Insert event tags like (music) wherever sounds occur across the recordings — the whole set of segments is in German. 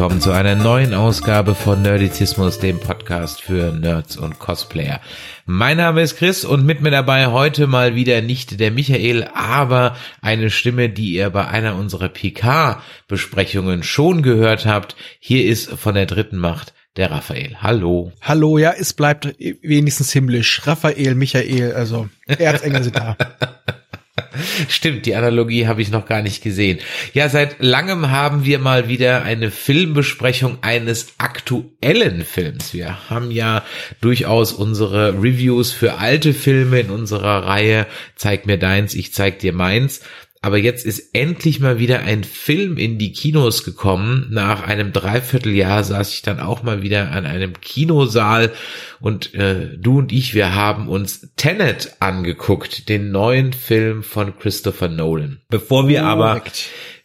Willkommen zu einer neuen Ausgabe von Nerdizismus, dem Podcast für Nerds und Cosplayer. Mein Name ist Chris und mit mir dabei heute mal wieder nicht der Michael, aber eine Stimme, die ihr bei einer unserer PK-Besprechungen schon gehört habt. Hier ist von der dritten Macht der Raphael. Hallo. Hallo, ja, es bleibt wenigstens himmlisch. Raphael, Michael, also Erzengel sind da. (laughs) (laughs) Stimmt, die Analogie habe ich noch gar nicht gesehen. Ja, seit langem haben wir mal wieder eine Filmbesprechung eines aktuellen Films. Wir haben ja durchaus unsere Reviews für alte Filme in unserer Reihe Zeig mir deins, ich zeig dir meins. Aber jetzt ist endlich mal wieder ein Film in die Kinos gekommen. Nach einem Dreivierteljahr saß ich dann auch mal wieder an einem Kinosaal und äh, du und ich, wir haben uns Tenet angeguckt, den neuen Film von Christopher Nolan. Bevor wir aber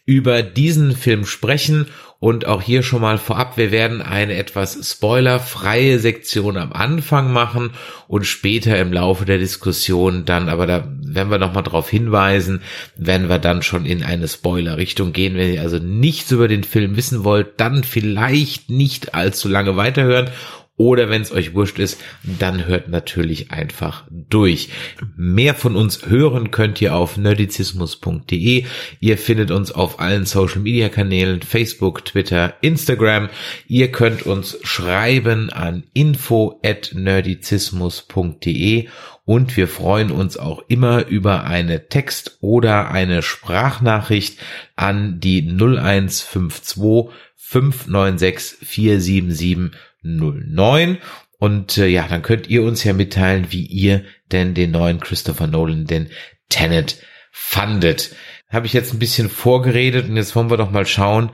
über diesen Film sprechen und auch hier schon mal vorab, wir werden eine etwas spoilerfreie Sektion am Anfang machen und später im Laufe der Diskussion dann, aber da werden wir nochmal darauf hinweisen, werden wir dann schon in eine Spoiler-Richtung gehen. Wenn ihr also nichts über den Film wissen wollt, dann vielleicht nicht allzu lange weiterhören oder wenn es euch wurscht ist, dann hört natürlich einfach durch. Mehr von uns hören könnt ihr auf nerdizismus.de. Ihr findet uns auf allen Social Media Kanälen, Facebook, Twitter, Instagram. Ihr könnt uns schreiben an info at nerdizismus.de und wir freuen uns auch immer über eine Text- oder eine Sprachnachricht an die 0152 596 477 09. Und äh, ja, dann könnt ihr uns ja mitteilen, wie ihr denn den neuen Christopher Nolan, den Tenet, fandet. Habe ich jetzt ein bisschen vorgeredet und jetzt wollen wir doch mal schauen,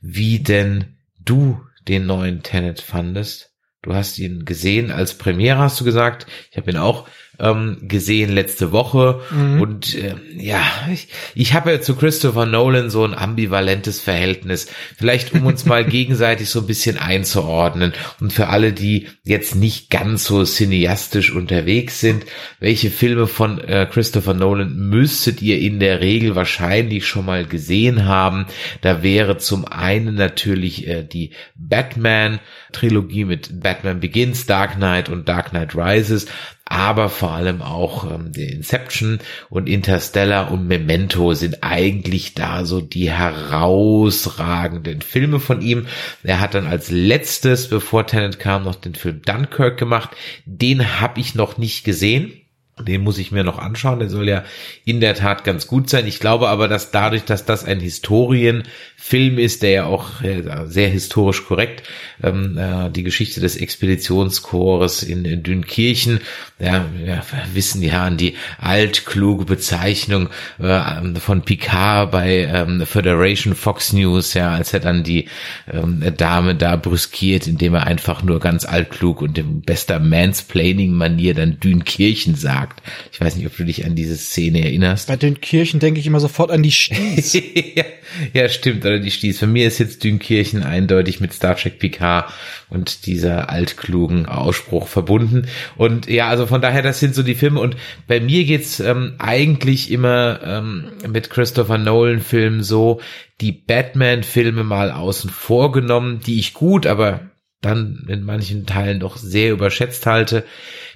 wie denn du den neuen Tenet fandest. Du hast ihn gesehen als Premiere, hast du gesagt. Ich habe ihn auch ähm, gesehen letzte Woche. Mhm. Und äh, ja, ich, ich habe ja zu Christopher Nolan so ein ambivalentes Verhältnis. Vielleicht um uns mal (laughs) gegenseitig so ein bisschen einzuordnen. Und für alle, die jetzt nicht ganz so cineastisch unterwegs sind, welche Filme von äh, Christopher Nolan müsstet ihr in der Regel wahrscheinlich schon mal gesehen haben? Da wäre zum einen natürlich äh, die Batman-Trilogie mit Batman Begins, Dark Knight und Dark Knight Rises aber vor allem auch ähm, Inception und Interstellar und Memento sind eigentlich da so die herausragenden Filme von ihm. Er hat dann als letztes, bevor Tenet kam, noch den Film Dunkirk gemacht. Den habe ich noch nicht gesehen. Den muss ich mir noch anschauen. Der soll ja in der Tat ganz gut sein. Ich glaube aber, dass dadurch, dass das ein Historienfilm ist, der ja auch äh, sehr historisch korrekt ähm, äh, die Geschichte des Expeditionskorps in, in Dünkirchen, ja, wir wissen ja an die altkluge Bezeichnung äh, von Picard bei ähm, Federation Fox News, ja, als er dann die ähm, Dame da brüskiert, indem er einfach nur ganz altklug und in bester Mansplaining-Manier dann Dünkirchen sagt. Ich weiß nicht, ob du dich an diese Szene erinnerst. Bei Dünkirchen denke ich immer sofort an die Sties. (laughs) ja, ja, stimmt, oder die Sties. Für mir ist jetzt Dünkirchen eindeutig mit Star Trek Picard und dieser altklugen Ausspruch verbunden. Und ja, also von daher, das sind so die Filme. Und bei mir geht's ähm, eigentlich immer ähm, mit Christopher Nolan Filmen so, die Batman-Filme mal außen vor genommen, die ich gut, aber dann in manchen Teilen doch sehr überschätzt halte.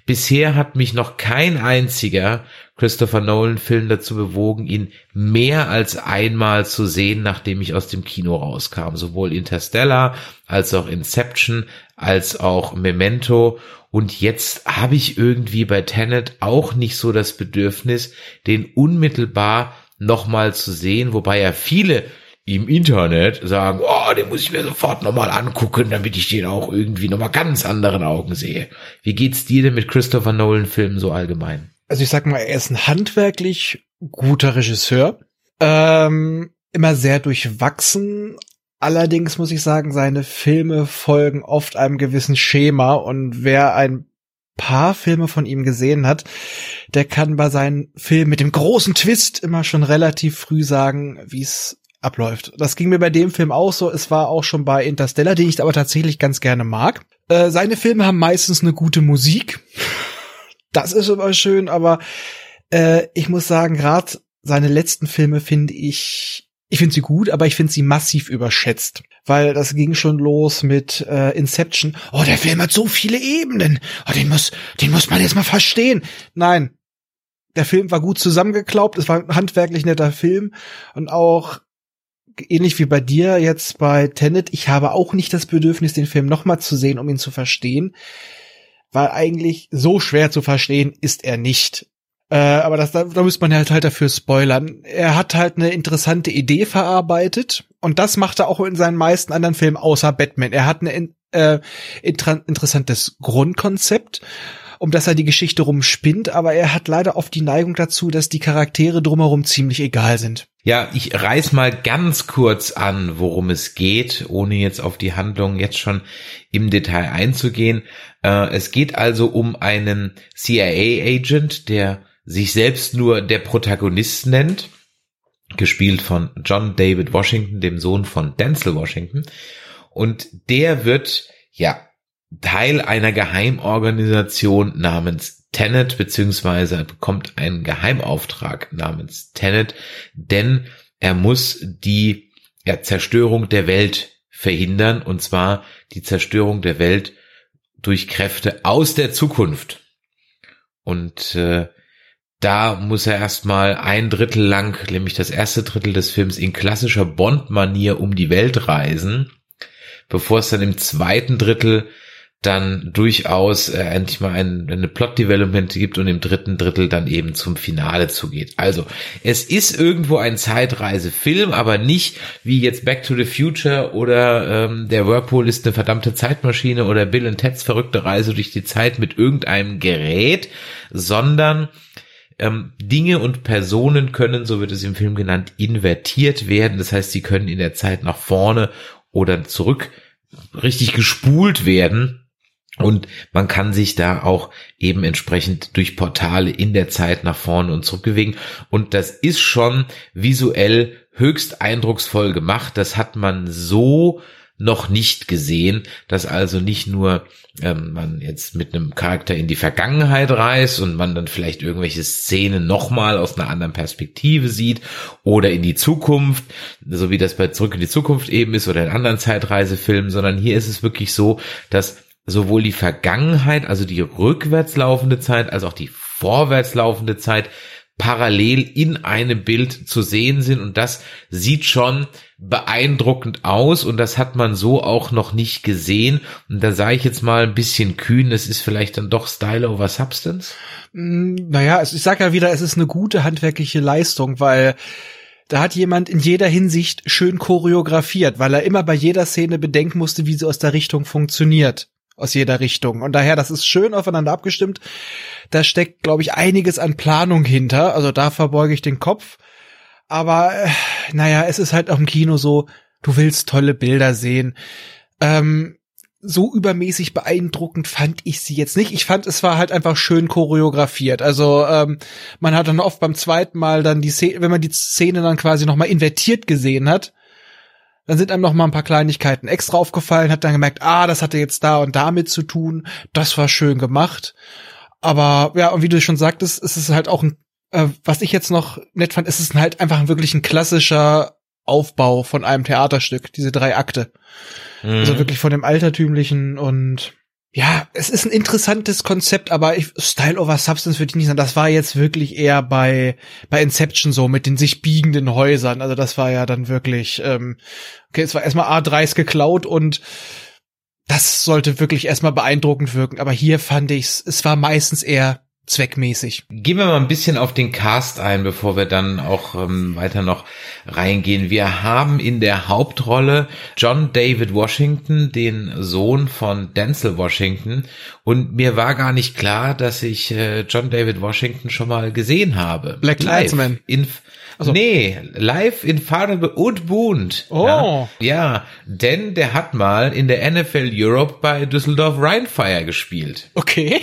Bisher hat mich noch kein einziger Christopher Nolan Film dazu bewogen, ihn mehr als einmal zu sehen, nachdem ich aus dem Kino rauskam. Sowohl Interstellar als auch Inception als auch Memento. Und jetzt habe ich irgendwie bei Tenet auch nicht so das Bedürfnis, den unmittelbar nochmal zu sehen, wobei ja viele im Internet sagen, oh, den muss ich mir sofort nochmal angucken, damit ich den auch irgendwie nochmal ganz anderen Augen sehe. Wie geht's dir denn mit Christopher Nolan Filmen so allgemein? Also ich sag mal, er ist ein handwerklich guter Regisseur, ähm, immer sehr durchwachsen. Allerdings muss ich sagen, seine Filme folgen oft einem gewissen Schema und wer ein paar Filme von ihm gesehen hat, der kann bei seinen Filmen mit dem großen Twist immer schon relativ früh sagen, wie es abläuft. Das ging mir bei dem Film auch so. Es war auch schon bei Interstellar, den ich aber tatsächlich ganz gerne mag. Äh, seine Filme haben meistens eine gute Musik. Das ist immer schön, aber äh, ich muss sagen, gerade seine letzten Filme finde ich, ich finde sie gut, aber ich finde sie massiv überschätzt. Weil das ging schon los mit äh, Inception. Oh, der Film hat so viele Ebenen. Oh, den muss, den muss man jetzt mal verstehen. Nein, der Film war gut zusammengeklaubt, es war ein handwerklich netter Film und auch ähnlich wie bei dir jetzt bei Tenet, ich habe auch nicht das Bedürfnis, den Film nochmal zu sehen, um ihn zu verstehen, weil eigentlich so schwer zu verstehen ist er nicht. Äh, aber das, da, da müsste man halt halt dafür spoilern. Er hat halt eine interessante Idee verarbeitet und das macht er auch in seinen meisten anderen Filmen außer Batman. Er hat ein äh, inter interessantes Grundkonzept um das er die Geschichte rumspinnt, aber er hat leider oft die Neigung dazu, dass die Charaktere drumherum ziemlich egal sind. Ja, ich reiß mal ganz kurz an, worum es geht, ohne jetzt auf die Handlung jetzt schon im Detail einzugehen. Äh, es geht also um einen CIA-Agent, der sich selbst nur der Protagonist nennt, gespielt von John David Washington, dem Sohn von Denzel Washington. Und der wird, ja, Teil einer Geheimorganisation namens Tenet, beziehungsweise bekommt einen Geheimauftrag namens Tenet, denn er muss die ja, Zerstörung der Welt verhindern, und zwar die Zerstörung der Welt durch Kräfte aus der Zukunft. Und äh, da muss er erstmal ein Drittel lang, nämlich das erste Drittel des Films, in klassischer Bond-Manier um die Welt reisen, bevor es dann im zweiten Drittel dann durchaus äh, endlich mal ein, eine Plot-Development gibt und im dritten Drittel dann eben zum Finale zugeht. Also, es ist irgendwo ein Zeitreisefilm, aber nicht wie jetzt Back to the Future oder ähm, der Whirlpool ist eine verdammte Zeitmaschine oder Bill and Ted's verrückte Reise durch die Zeit mit irgendeinem Gerät, sondern ähm, Dinge und Personen können, so wird es im Film genannt, invertiert werden. Das heißt, sie können in der Zeit nach vorne oder zurück richtig gespult werden und man kann sich da auch eben entsprechend durch Portale in der Zeit nach vorne und zurück bewegen. Und das ist schon visuell höchst eindrucksvoll gemacht. Das hat man so noch nicht gesehen, dass also nicht nur ähm, man jetzt mit einem Charakter in die Vergangenheit reist und man dann vielleicht irgendwelche Szenen nochmal aus einer anderen Perspektive sieht oder in die Zukunft, so wie das bei Zurück in die Zukunft eben ist oder in anderen Zeitreisefilmen, sondern hier ist es wirklich so, dass sowohl die Vergangenheit, also die rückwärts laufende Zeit, als auch die vorwärts laufende Zeit parallel in einem Bild zu sehen sind. Und das sieht schon beeindruckend aus. Und das hat man so auch noch nicht gesehen. Und da sage ich jetzt mal ein bisschen kühn, es ist vielleicht dann doch Style over Substance. Mm, naja, ich sage ja wieder, es ist eine gute handwerkliche Leistung, weil da hat jemand in jeder Hinsicht schön choreografiert, weil er immer bei jeder Szene bedenken musste, wie sie aus der Richtung funktioniert aus jeder Richtung. Und daher, das ist schön aufeinander abgestimmt. Da steckt, glaube ich, einiges an Planung hinter. Also da verbeuge ich den Kopf. Aber äh, naja, es ist halt auch im Kino so, du willst tolle Bilder sehen. Ähm, so übermäßig beeindruckend fand ich sie jetzt nicht. Ich fand, es war halt einfach schön choreografiert. Also ähm, man hat dann oft beim zweiten Mal dann die Szene, wenn man die Szene dann quasi nochmal invertiert gesehen hat, dann sind einem noch mal ein paar Kleinigkeiten extra aufgefallen, hat dann gemerkt, ah, das hatte jetzt da und damit zu tun. Das war schön gemacht. Aber ja, und wie du schon sagtest, ist es halt auch ein, äh, was ich jetzt noch nett fand, ist es halt einfach wirklich ein klassischer Aufbau von einem Theaterstück, diese drei Akte. Also mhm. Also wirklich von dem altertümlichen und ja, es ist ein interessantes Konzept, aber ich, Style over Substance würde ich nicht sagen. Das war jetzt wirklich eher bei, bei Inception so mit den sich biegenden Häusern. Also das war ja dann wirklich, ähm, okay, es war erstmal A3s geklaut und das sollte wirklich erstmal beeindruckend wirken. Aber hier fand ich's, es war meistens eher zweckmäßig. Gehen wir mal ein bisschen auf den Cast ein, bevor wir dann auch ähm, weiter noch reingehen. Wir haben in der Hauptrolle John David Washington, den Sohn von Denzel Washington. Und mir war gar nicht klar, dass ich äh, John David Washington schon mal gesehen habe. Black Lightsman. In also. Nee, live in Farbe und bunt. Oh. Ja. ja, denn der hat mal in der NFL Europe bei Düsseldorf Rheinfire gespielt. Okay.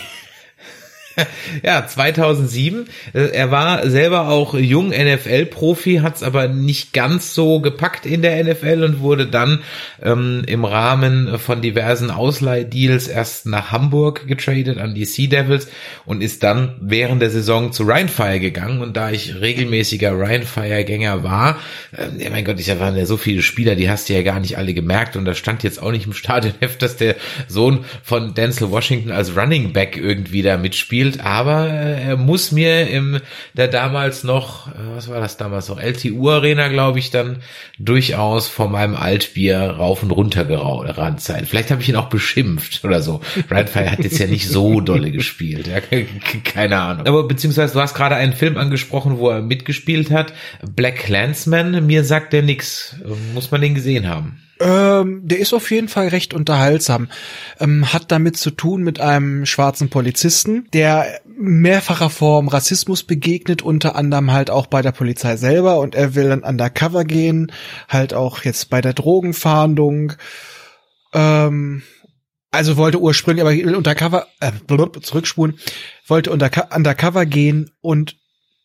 (laughs) ja, 2007. Äh, Er war selber auch jung NFL-Profi, hat es aber nicht ganz so gepackt in der NFL und wurde dann ähm, im Rahmen von diversen Ausleihdeals erst nach Hamburg getradet an die Sea Devils und ist dann während der Saison zu Rheinfire gegangen. Und da ich regelmäßiger Rheinfire-Gänger war, ähm, ja mein Gott, ich waren ja so viele Spieler, die hast du ja gar nicht alle gemerkt und da stand jetzt auch nicht im Stadionheft, dass der Sohn von Denzel Washington als Running Back irgendwie da mitspielt, aber äh, er muss mir im der damals noch, äh, was war das damals noch, LTU Arena, glaube ich, dann durchaus vor meinem Altbier rauf und runter gerannt sein. Vielleicht habe ich ihn auch beschimpft oder so. Rheinfire hat jetzt ja nicht so dolle gespielt, keine Ahnung. Aber beziehungsweise du hast gerade einen Film angesprochen, wo er mitgespielt hat, Black Clansman, mir sagt der nix. Muss man den gesehen haben? Ähm, der ist auf jeden Fall recht unterhaltsam. Ähm, hat damit zu tun mit einem schwarzen Polizisten, der mehrfacher Form Rassismus begegnet, unter anderem halt auch bei der Polizei selber und er will dann undercover gehen, halt auch jetzt bei der Drogenfahndung. Ähm, also wollte ursprünglich, aber will undercover, äh, blub, zurückspulen, wollte underco undercover gehen und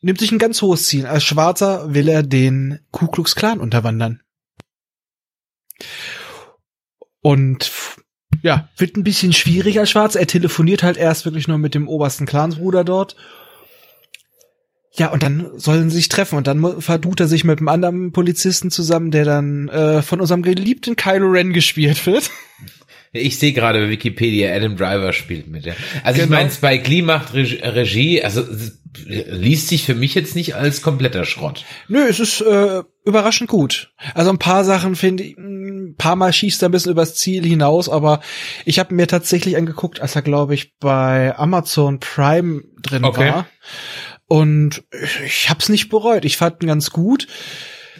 nimmt sich ein ganz hohes Ziel. Als Schwarzer will er den Ku Klux Klan unterwandern. Und ja, wird ein bisschen schwierig als Schwarz. Er telefoniert halt erst wirklich nur mit dem obersten Clansbruder dort. Ja, und dann sollen sie sich treffen und dann verdut er sich mit einem anderen Polizisten zusammen, der dann äh, von unserem geliebten Kylo Ren gespielt wird. Ich sehe gerade bei Wikipedia, Adam Driver spielt mit. Ja. Also Genau. ich meine, Spike Lee macht Reg- Regie, also es liest sich für mich jetzt nicht als kompletter Schrott. Nö, es ist äh, überraschend gut. Also ein paar Sachen finde ich, ein paar Mal schießt er ein bisschen übers Ziel hinaus, aber ich habe mir tatsächlich angeguckt, als er, glaube ich, bei Amazon Prime drin Okay. war. Und ich hab's nicht bereut. Ich fand ihn ganz gut.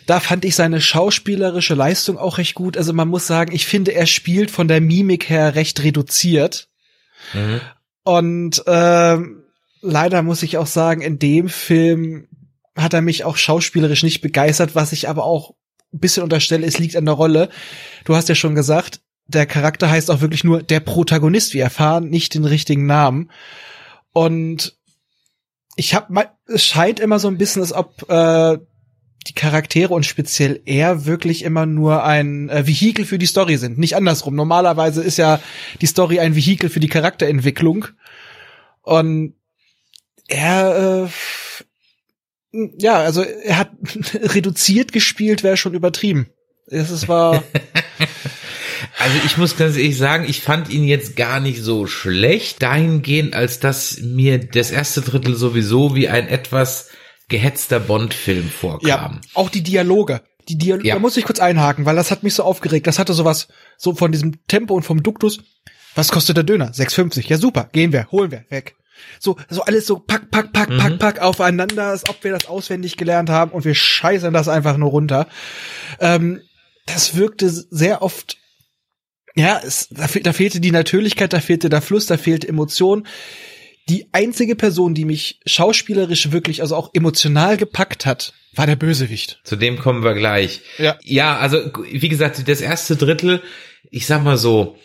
Da fand ich seine schauspielerische Leistung auch recht gut. Also man muss sagen, ich finde, er spielt von der Mimik her recht reduziert. Mhm. Und ähm, leider muss ich auch sagen, in dem Film hat er mich auch schauspielerisch nicht begeistert, was ich aber auch ein bisschen unterstelle, es liegt an der Rolle. Du hast ja schon gesagt, der Charakter heißt auch wirklich nur der Protagonist. Wir erfahren nicht den richtigen Namen. Und ich habe, es scheint immer so ein bisschen, als ob äh, die Charaktere und speziell er wirklich immer nur ein äh, Vehikel für die Story sind. Nicht andersrum. Normalerweise ist ja die Story ein Vehikel für die Charakterentwicklung. Und er, äh, ja, also er hat (laughs) reduziert gespielt, wäre schon übertrieben. Es war, (laughs) Also ich muss ganz ehrlich sagen, ich fand ihn jetzt gar nicht so schlecht, dahingehend, als dass mir das erste Drittel sowieso wie ein etwas gehetzter Bond-Film vorkam. ja, auch die Dialoge. Die Dialoge, Ja. da muss ich kurz einhaken, weil das hat mich so aufgeregt. Das hatte sowas, so von diesem Tempo und vom Duktus. Was kostet der Döner? 6,50. Ja, super. Gehen wir, holen wir, weg. So, so alles so pack, pack, pack, pack, pack aufeinander, als ob wir das auswendig gelernt haben und wir scheißen das einfach nur runter. Ähm, das wirkte sehr oft, ja, es, da, da fehlte die Natürlichkeit, da fehlte der Fluss, da fehlte Emotion. Die einzige Person, die mich schauspielerisch wirklich, also auch emotional gepackt hat, war der Bösewicht. Zu dem kommen wir gleich. Ja. Ja, also wie gesagt, das erste Drittel, ich sag mal so,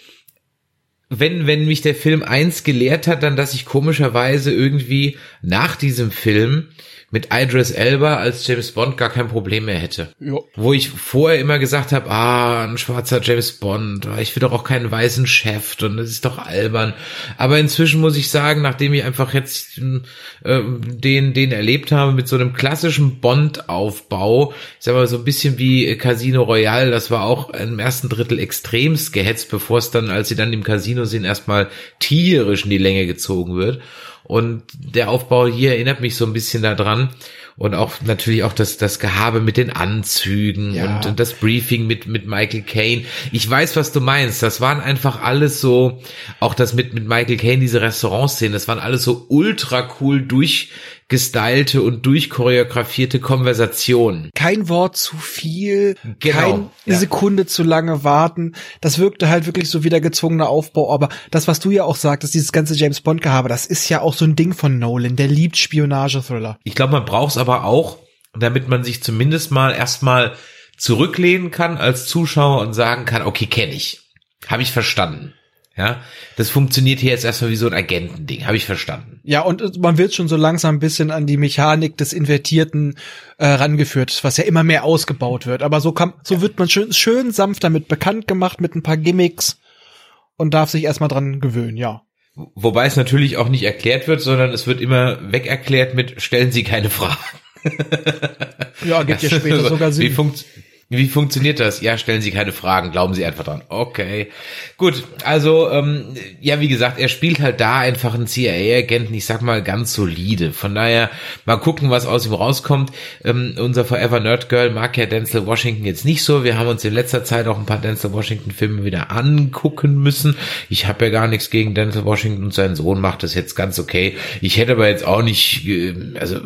wenn, wenn mich der Film eins gelehrt hat, dann, dass ich komischerweise irgendwie nach diesem Film mit Idris Elba als James Bond gar kein Problem mehr hätte. Ja. Wo ich vorher immer gesagt habe, ah, ein schwarzer James Bond, ah, ich will doch auch keinen weißen Chef und das ist doch albern. Aber inzwischen muss ich sagen, nachdem ich einfach jetzt äh, den, den erlebt habe mit so einem klassischen Bond-Aufbau, ich sag mal so ein bisschen wie Casino Royale, das war auch im ersten Drittel extremst gehetzt, bevor es dann, als sie dann im Casino sind, erstmal tierisch in die Länge gezogen wird. Und der Aufbau hier erinnert mich so ein bisschen daran. Und auch natürlich auch das, das Gehabe mit den Anzügen Ja. und, und das Briefing mit, mit Michael Caine. Ich weiß, was du meinst. Das waren einfach alles so, auch das mit, mit Michael Caine, diese Restaurantszenen, das waren alles so ultra cool durchgestylte und durchchoreografierte Konversationen. Kein Wort zu viel, Genau, keine ja. Sekunde zu lange warten. Das wirkte halt wirklich so wie der gezwungene Aufbau. Aber das, was du ja auch sagtest, dieses ganze James Bond-Gehabe, das ist ja auch so ein Ding von Nolan. Der liebt Spionage-Thriller. Ich glaube, man braucht es aber auch, damit man sich zumindest mal erstmal zurücklehnen kann als Zuschauer und sagen kann, okay, kenne ich. Habe ich verstanden. Ja, das funktioniert hier jetzt erstmal wie so ein Agentending, habe ich verstanden. Ja, und man wird schon so langsam ein bisschen an die Mechanik des Invertierten äh, rangeführt, was ja immer mehr ausgebaut wird. Aber so kann, so wird man schön, schön sanft damit bekannt gemacht mit ein paar Gimmicks und darf sich erstmal dran gewöhnen, ja. Wobei es natürlich auch nicht erklärt wird, sondern es wird immer weg erklärt mit stellen Sie keine Fragen. Ja, gibt (laughs) ja später sogar Sinn. Wie, funkt, wie funktioniert das? Ja, stellen Sie keine Fragen, glauben Sie einfach dran. Okay, gut. Also ähm, ja, wie gesagt, er spielt halt da einfach einen CIA-Agenten. Ich sag mal ganz solide. Von daher mal gucken, was aus ihm rauskommt. Ähm, unser Forever Nerd Girl mag ja Denzel Washington jetzt nicht so. Wir haben uns in letzter Zeit auch ein paar Denzel Washington Filme wieder angucken müssen. Ich habe ja gar nichts gegen Denzel Washington und sein Sohn macht das jetzt ganz okay. Ich hätte aber jetzt auch nicht äh, also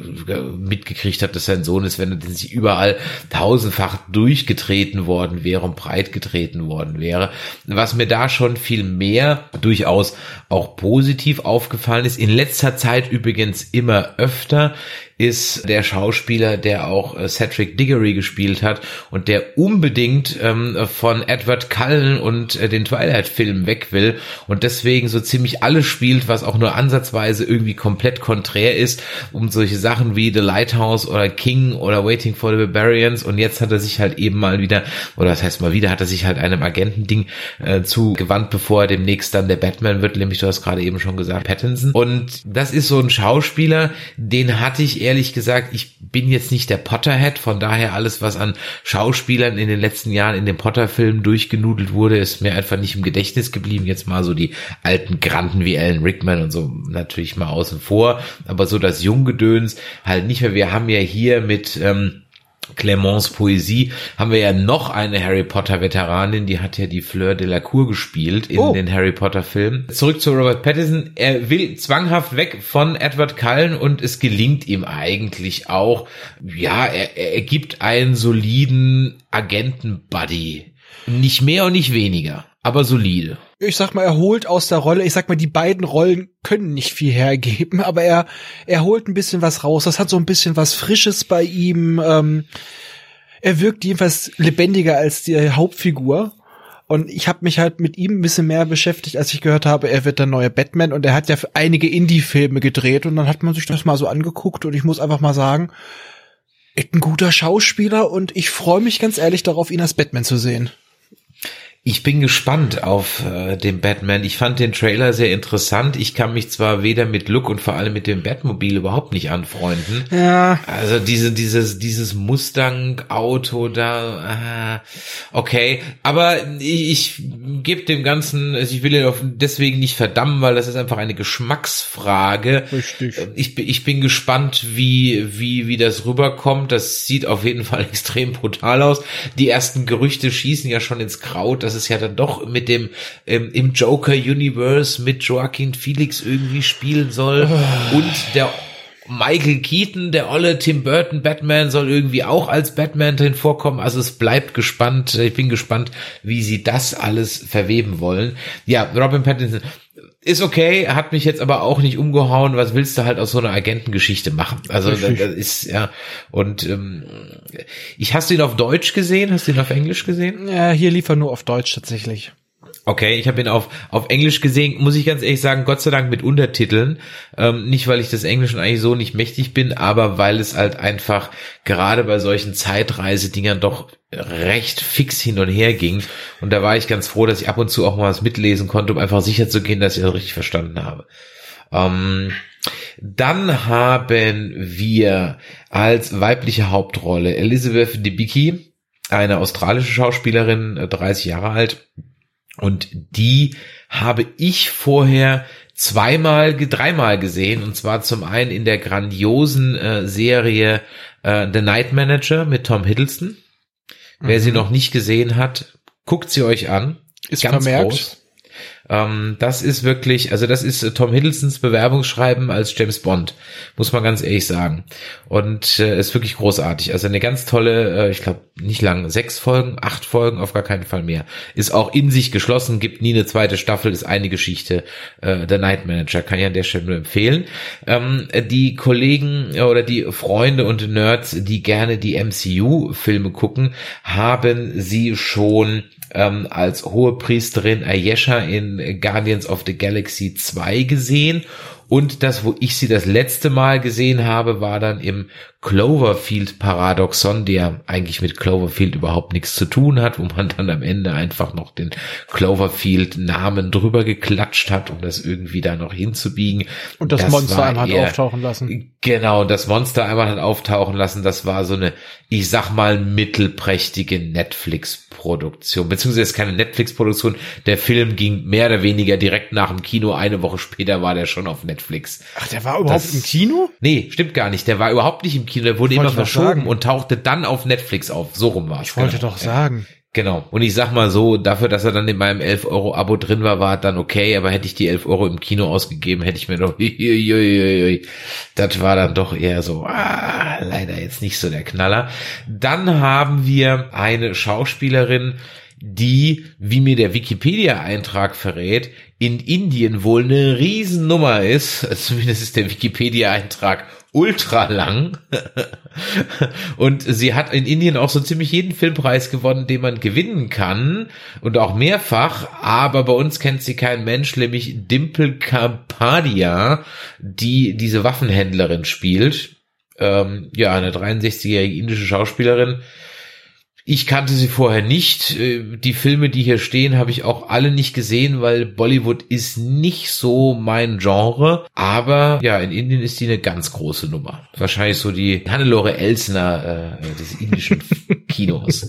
mitgekriegt, hat, dass sein Sohn ist, wenn er sich überall tausendfach durch durchgetreten worden wäre und breit getreten worden wäre. Was mir da schon viel mehr durchaus auch positiv aufgefallen ist, in letzter Zeit übrigens immer öfter, ist der Schauspieler, der auch äh, Cedric Diggory gespielt hat und der unbedingt ähm, von Edward Cullen und äh, den Twilight-Filmen weg will und deswegen so ziemlich alles spielt, was auch nur ansatzweise irgendwie komplett konträr ist, um solche Sachen wie The Lighthouse oder King oder Waiting for the Barbarians und jetzt hat er sich halt eben mal wieder, oder das heißt mal wieder, hat er sich halt einem Agentending äh, zugewandt, bevor er demnächst dann der Batman wird, nämlich du hast gerade eben schon gesagt, Pattinson. Und das ist so ein Schauspieler, den hatte ich eher ehrlich gesagt, ich bin jetzt nicht der Potterhead, von daher alles, was an Schauspielern in den letzten Jahren in den Potter-Filmen durchgenudelt wurde, ist mir einfach nicht im Gedächtnis geblieben. Jetzt mal so die alten Granten wie Alan Rickman und so natürlich mal außen vor, aber so das Junggedöns halt nicht mehr. Wir haben ja hier mit ähm, Clemens Poesie haben wir ja noch eine Harry Potter Veteranin, die hat ja die Fleur de la Cour gespielt in oh. den Harry Potter Filmen. Zurück zu Robert Pattinson. Er will zwanghaft weg von Edward Cullen und es gelingt ihm eigentlich auch. Ja, er, er gibt einen soliden Agenten-Buddy. Nicht mehr und nicht weniger, aber solide ich sag mal, er holt aus der Rolle, ich sag mal, die beiden Rollen können nicht viel hergeben, (laughs) aber er, er holt ein bisschen was raus. Das hat so ein bisschen was Frisches bei ihm. Ähm, er wirkt jedenfalls lebendiger als die Hauptfigur. Und ich habe mich halt mit ihm ein bisschen mehr beschäftigt, als ich gehört habe, er wird der neue Batman und er hat ja einige Indie-Filme gedreht und dann hat man sich das mal so angeguckt und ich muss einfach mal sagen, ein guter Schauspieler und ich freue mich ganz ehrlich darauf, ihn als Batman zu sehen. Ich bin gespannt auf äh, den Batman. Ich fand den Trailer sehr interessant. Ich kann mich zwar weder mit Look und vor allem mit dem Batmobil überhaupt nicht anfreunden. Ja. Also diese, dieses, dieses Mustang-Auto da, äh, okay. Aber ich, ich gebe dem Ganzen, also ich will ihn deswegen nicht verdammen, weil das ist einfach eine Geschmacksfrage. Richtig. Ich, ich bin gespannt, wie, wie, wie das rüberkommt. Das sieht auf jeden Fall (laughs) extrem brutal aus. Die ersten Gerüchte schießen ja schon ins Kraut dass es ja dann doch mit dem ähm, im Joker Universe mit Joaquin Felix irgendwie spielen soll und der Michael Keaton, der olle Tim Burton Batman soll irgendwie auch als Batman drin vorkommen. Also es bleibt gespannt. Ich bin gespannt, wie sie das alles verweben wollen. Ja, Robin Pattinson ist okay, hat mich jetzt aber auch nicht umgehauen. Was willst du halt aus so einer Agentengeschichte machen? Also das, das ist ja und ähm, ich hast du ihn auf Deutsch gesehen? Hast du ihn auf Englisch gesehen? Ja, hier lief er nur auf Deutsch tatsächlich. Okay, ich habe ihn auf, auf Englisch gesehen, muss ich ganz ehrlich sagen, Gott sei Dank mit Untertiteln. Ähm, nicht, weil ich das Englischen eigentlich so nicht mächtig bin, aber weil es halt einfach gerade bei solchen Zeitreisedingern doch recht fix hin und her ging. Und da war ich ganz froh, dass ich ab und zu auch mal was mitlesen konnte, um einfach sicher zu gehen, dass ich das richtig verstanden habe. Ähm, dann haben wir als weibliche Hauptrolle Elizabeth Debicki, eine australische Schauspielerin, 30 Jahre alt, und die habe ich vorher zweimal, dreimal gesehen. Und zwar zum einen in der grandiosen äh, Serie äh, The Night Manager mit Tom Hiddleston. Mhm. Wer sie mhm. noch nicht gesehen hat, guckt sie euch an. Ist Ganz vermerkt. Groß. Ähm, das ist wirklich, also das ist äh, Tom Hiddlestons Bewerbungsschreiben als James Bond, muss man ganz ehrlich sagen. Und äh, ist wirklich großartig. Also eine ganz tolle, äh, ich glaube nicht lang, sechs Folgen, acht Folgen, auf gar keinen Fall mehr. Ist auch in sich geschlossen, gibt nie eine zweite Staffel, ist eine Geschichte. Äh, The Night Manager kann ich an der Stelle nur empfehlen. Ähm, die Kollegen äh, oder die Freunde und Nerds, die gerne die MCU-Filme gucken, haben sie schon ähm, als hohe Priesterin Ayesha in Guardians of the Galaxy 2 gesehen und das, wo ich sie das letzte Mal gesehen habe, war dann im Cloverfield-Paradoxon, der eigentlich mit Cloverfield überhaupt nichts zu tun hat, wo man dann am Ende einfach noch den Cloverfield-Namen drüber geklatscht hat, um das irgendwie da noch hinzubiegen. Und das, das Monster einmal hat auftauchen lassen. Genau, das Monster einmal hat auftauchen lassen. Das war so eine, ich sag mal, mittelprächtige Netflix-Produktion. Beziehungsweise ist keine Netflix-Produktion. Der Film ging mehr oder weniger direkt nach dem Kino. Eine Woche später war der schon auf Netflix. Netflix. Ach, der war überhaupt das, im Kino? Nee, stimmt gar nicht. Der war überhaupt nicht im Kino. Der wurde immer verschoben und tauchte dann auf Netflix auf. So rum war Ich wollte genau. doch sagen. Genau. Und ich sag mal so, dafür, dass er dann in meinem 11 Euro Abo drin war, war dann okay, aber hätte ich die 11 Euro im Kino ausgegeben, hätte ich mir doch, (laughs) das war dann doch eher so, ah, leider jetzt nicht so der Knaller. Dann haben wir eine Schauspielerin, die, wie mir der Wikipedia-Eintrag verrät, in Indien wohl eine Riesennummer ist. (laughs) Zumindest ist der Wikipedia-Eintrag ultra lang. (laughs) und sie hat in Indien auch so ziemlich jeden Filmpreis gewonnen, den man gewinnen kann. Und auch mehrfach. Aber bei uns kennt sie kein Mensch, nämlich Dimple Kapadia, die diese Waffenhändlerin spielt. Ähm, ja, eine 63-jährige indische Schauspielerin ich kannte sie vorher nicht. Äh, die Filme, die hier stehen, habe ich auch alle nicht gesehen, weil Bollywood ist nicht so mein Genre. Aber ja, in Indien ist die eine ganz große Nummer. Wahrscheinlich so die Hannelore Elsner äh, des indischen (laughs) Kinos.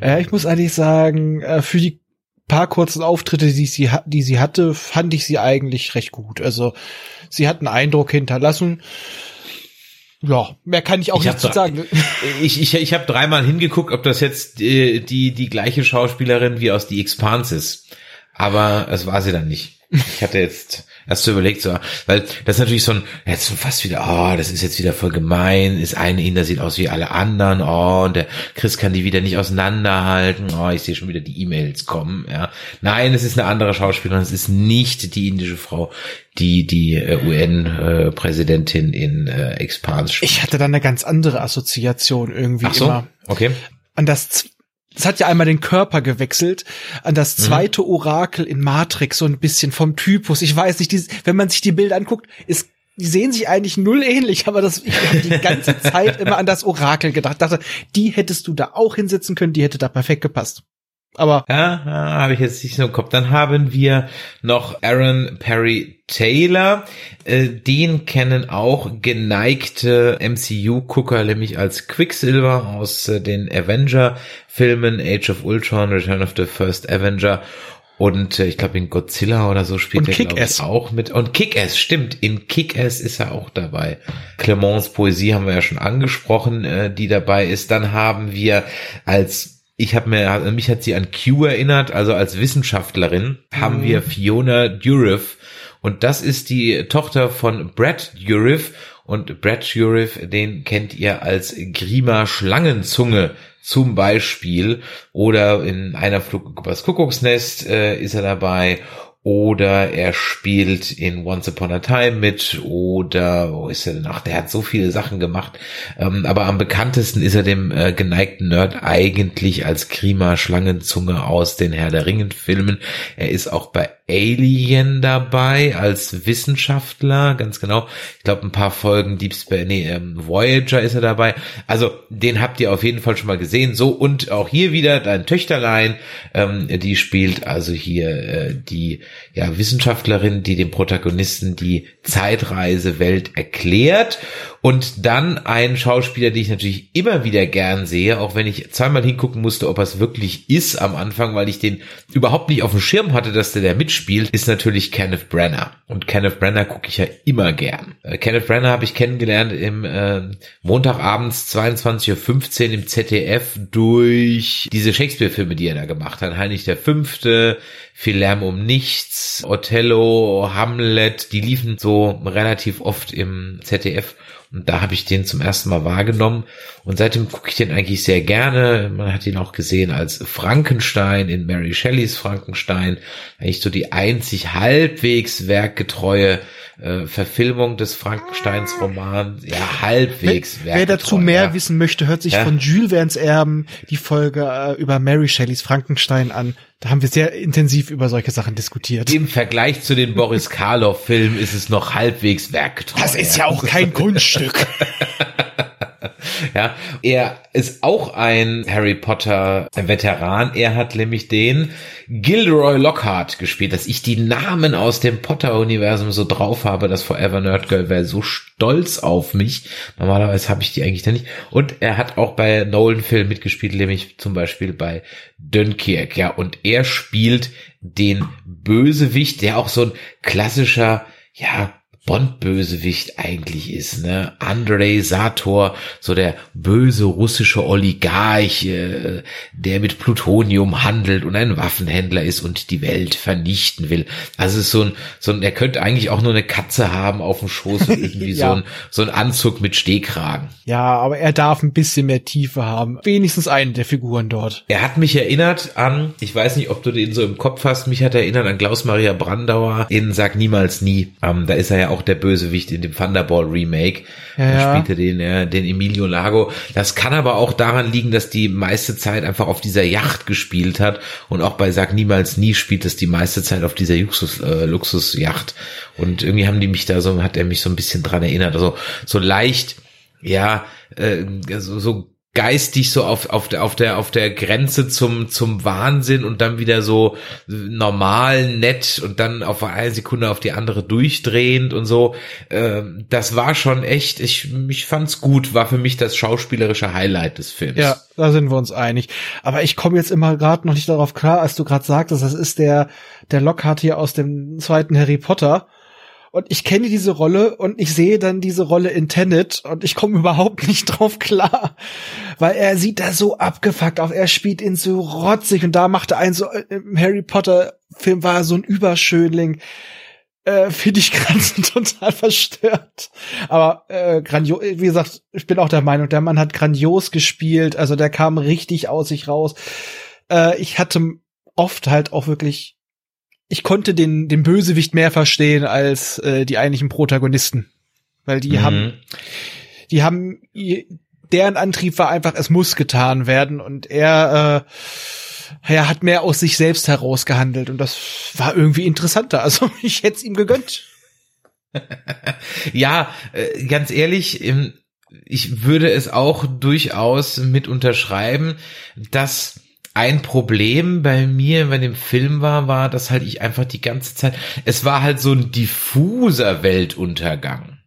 Ja, ich muss eigentlich sagen, äh, für die paar kurzen Auftritte, die sie, die sie hatte, fand ich sie eigentlich recht gut. Also sie hat einen Eindruck hinterlassen ja, mehr kann ich auch ich nicht sagen. (laughs) Ich, ich, ich habe dreimal hingeguckt, ob das jetzt äh, die, die gleiche Schauspielerin wie aus The Expanse ist. Aber es war sie dann nicht. Ich hatte jetzt erst so überlegt, so, weil das ist natürlich so ein, jetzt so fast wieder, oh, das ist jetzt wieder voll gemein, ist eine Inder sieht aus wie alle anderen, oh, und der Chris kann die wieder nicht auseinanderhalten, oh, ich sehe schon wieder die E-Mails kommen, ja. Nein, es ist eine andere Schauspielerin, es ist nicht die indische Frau, die die äh, UN-Präsidentin äh, in äh, Expans spielt. Ich hatte da eine ganz andere Assoziation irgendwie Ach so? immer. Okay. An das es hat ja einmal den Körper gewechselt an das mhm. zweite. Orakel in Matrix, so ein bisschen vom Typus. Ich weiß nicht, die, wenn man sich die Bilder anguckt, ist die sehen sich eigentlich null ähnlich, aber das, ich habe die ganze (laughs) Zeit immer an das Orakel gedacht. Dachte, die hättest du da auch hinsetzen können, die hätte da perfekt gepasst. Aber ja, habe ich jetzt nicht so im Kopf. Dann haben wir noch Aaron Perry Taylor. Äh, den kennen auch geneigte MCU-Gucker, nämlich als Quicksilver aus äh, den Avenger-Filmen Age of Ultron, Return of the First Avenger und äh, ich glaube in Godzilla oder so spielt und er auch mit. Und Kick-Ass, stimmt, in Kick-Ass ist er auch dabei. Clemens Poesie haben wir ja schon angesprochen, äh, die dabei ist. Dann haben wir als ich habe mir, mich hat sie an Q erinnert, also als Wissenschaftlerin mhm. haben wir Fiona Dourif und das ist die Tochter von Brad Dourif und Brad Dourif, den kennt ihr als Grima Schlangenzunge zum Beispiel. Oder in einer Flug übers Kuckucksnest äh, ist er dabei oder er spielt in Once Upon a Time mit oder wo ist er denn? Ach, der hat so viele Sachen gemacht. Ähm, aber am bekanntesten ist er dem äh, geneigten Nerd eigentlich als Krima Schlangenzunge aus den Herr der Ringen Filmen. Er ist auch bei Alien dabei als Wissenschaftler, ganz genau. Ich glaube, ein paar Folgen Deep Space, nee, ähm, Voyager ist er dabei. Also, den habt ihr auf jeden Fall schon mal gesehen. So, und auch hier wieder dein Töchterlein, ähm, die spielt also hier äh, die ja, Wissenschaftlerin, die dem Protagonisten die Zeitreisewelt erklärt und dann ein Schauspieler, den ich natürlich immer wieder gern sehe, auch wenn ich zweimal hingucken musste, ob er es wirklich ist am Anfang, weil ich den überhaupt nicht auf dem Schirm hatte, dass der da mitspielt, ist natürlich Kenneth Brenner. Und Kenneth Brenner gucke ich ja immer gern. Äh, Kenneth Brenner habe ich kennengelernt im äh, Montagabends 22.15 Uhr im ZDF durch diese Shakespeare-Filme, die er da gemacht hat. Heinrich der Fünfte, viel Lärm um nichts, Othello, Hamlet, die liefen so relativ oft im ZDF Und da habe ich den zum ersten Mal wahrgenommen. Und seitdem gucke ich den eigentlich sehr gerne. Man hat ihn auch gesehen als Frankenstein in Mary Shelleys Frankenstein. Eigentlich so die einzig halbwegs werkgetreue äh, Verfilmung des Frankensteins Romans. Ja, halbwegs Wer, wer dazu mehr ja. wissen möchte, hört sich Ja. von Jules Verne's Erben die Folge äh, über Mary Shelleys Frankenstein an. Da haben wir sehr intensiv über solche Sachen diskutiert. Im Vergleich zu den Boris Karloff-Filmen ist es noch halbwegs werkgetreu. Das ist ja auch kein (laughs) Kunststück. (laughs) Ja, er ist auch ein Harry Potter Veteran. Er hat nämlich den Gilderoy Lockhart gespielt, dass ich die Namen aus dem Potter Universum so drauf habe, das Forever Nerd Girl wäre so stolz auf mich. Normalerweise habe ich die eigentlich da nicht. Und er hat auch bei Nolan Filmen mitgespielt, nämlich zum Beispiel bei Dunkirk. Ja, und er spielt den Bösewicht, der auch so ein klassischer, ja, Bond-Bösewicht eigentlich ist, ne? Andrei Sator, so der böse russische Oligarch, äh, der mit Plutonium handelt und ein Waffenhändler ist und die Welt vernichten will. Also es ist so ein, so ein, er könnte eigentlich auch nur eine Katze haben auf dem Schoß und (laughs) irgendwie Ja. so ein, so ein Anzug mit Stehkragen. ja, aber er darf ein bisschen mehr Tiefe haben. Wenigstens eine der Figuren dort. Er hat mich erinnert an, ich weiß nicht, ob du den so im Kopf hast, mich hat er erinnert an Klaus-Maria Brandauer in Sag Niemals Nie. Ähm, da ist er ja auch der Bösewicht in dem Thunderball Remake. Ja, da ja. spielt er den, äh, den Emilio Lago. Das kann aber auch daran liegen, dass die meiste Zeit einfach auf dieser Yacht gespielt hat und auch bei Sag Niemals Nie spielt es die meiste Zeit auf dieser Luxus, äh, Luxusjacht. Und irgendwie haben die mich da so, hat er mich so ein bisschen dran erinnert. Also so leicht, ja, äh, so, so geistig so auf, auf der, auf der, auf der Grenze zum, zum Wahnsinn und dann wieder so normal, nett und dann auf eine Sekunde auf die andere durchdrehend und so. Ähm, das war schon echt, ich, ich fand's gut, war für mich das schauspielerische Highlight des Films. Ja, da sind wir uns einig. Aber ich komme jetzt immer gerade noch nicht darauf klar, als du gerade sagtest, das ist der, der Lockhart hier aus dem zweiten Harry Potter. Und ich kenne diese Rolle und ich sehe dann diese Rolle in Tenet und ich komme (laughs) überhaupt nicht drauf klar. Weil er sieht da so abgefuckt auf. Er spielt ihn so rotzig und da machte ein so, äh, im Harry Potter Film war er so ein Überschönling. Äh, Finde ich (laughs) gerade total verstört. Aber äh, grandios, wie gesagt, ich bin auch der Meinung, der Mann hat grandios gespielt. Also der kam richtig aus sich raus. Äh, ich hatte oft halt auch wirklich, ich konnte den, den Bösewicht mehr verstehen als äh, die eigentlichen Protagonisten. Weil die Mhm. haben, die haben, deren Antrieb war einfach, es muss getan werden und er, äh, er hat mehr aus sich selbst heraus gehandelt und das war irgendwie interessanter. (laughs) Also ich hätte es ihm gegönnt. Ja, äh, ganz ehrlich, ich würde es auch durchaus mit unterschreiben, dass ein Problem bei mir bei dem Film war, war, dass halt ich einfach die ganze Zeit, es war halt so ein diffuser Weltuntergang.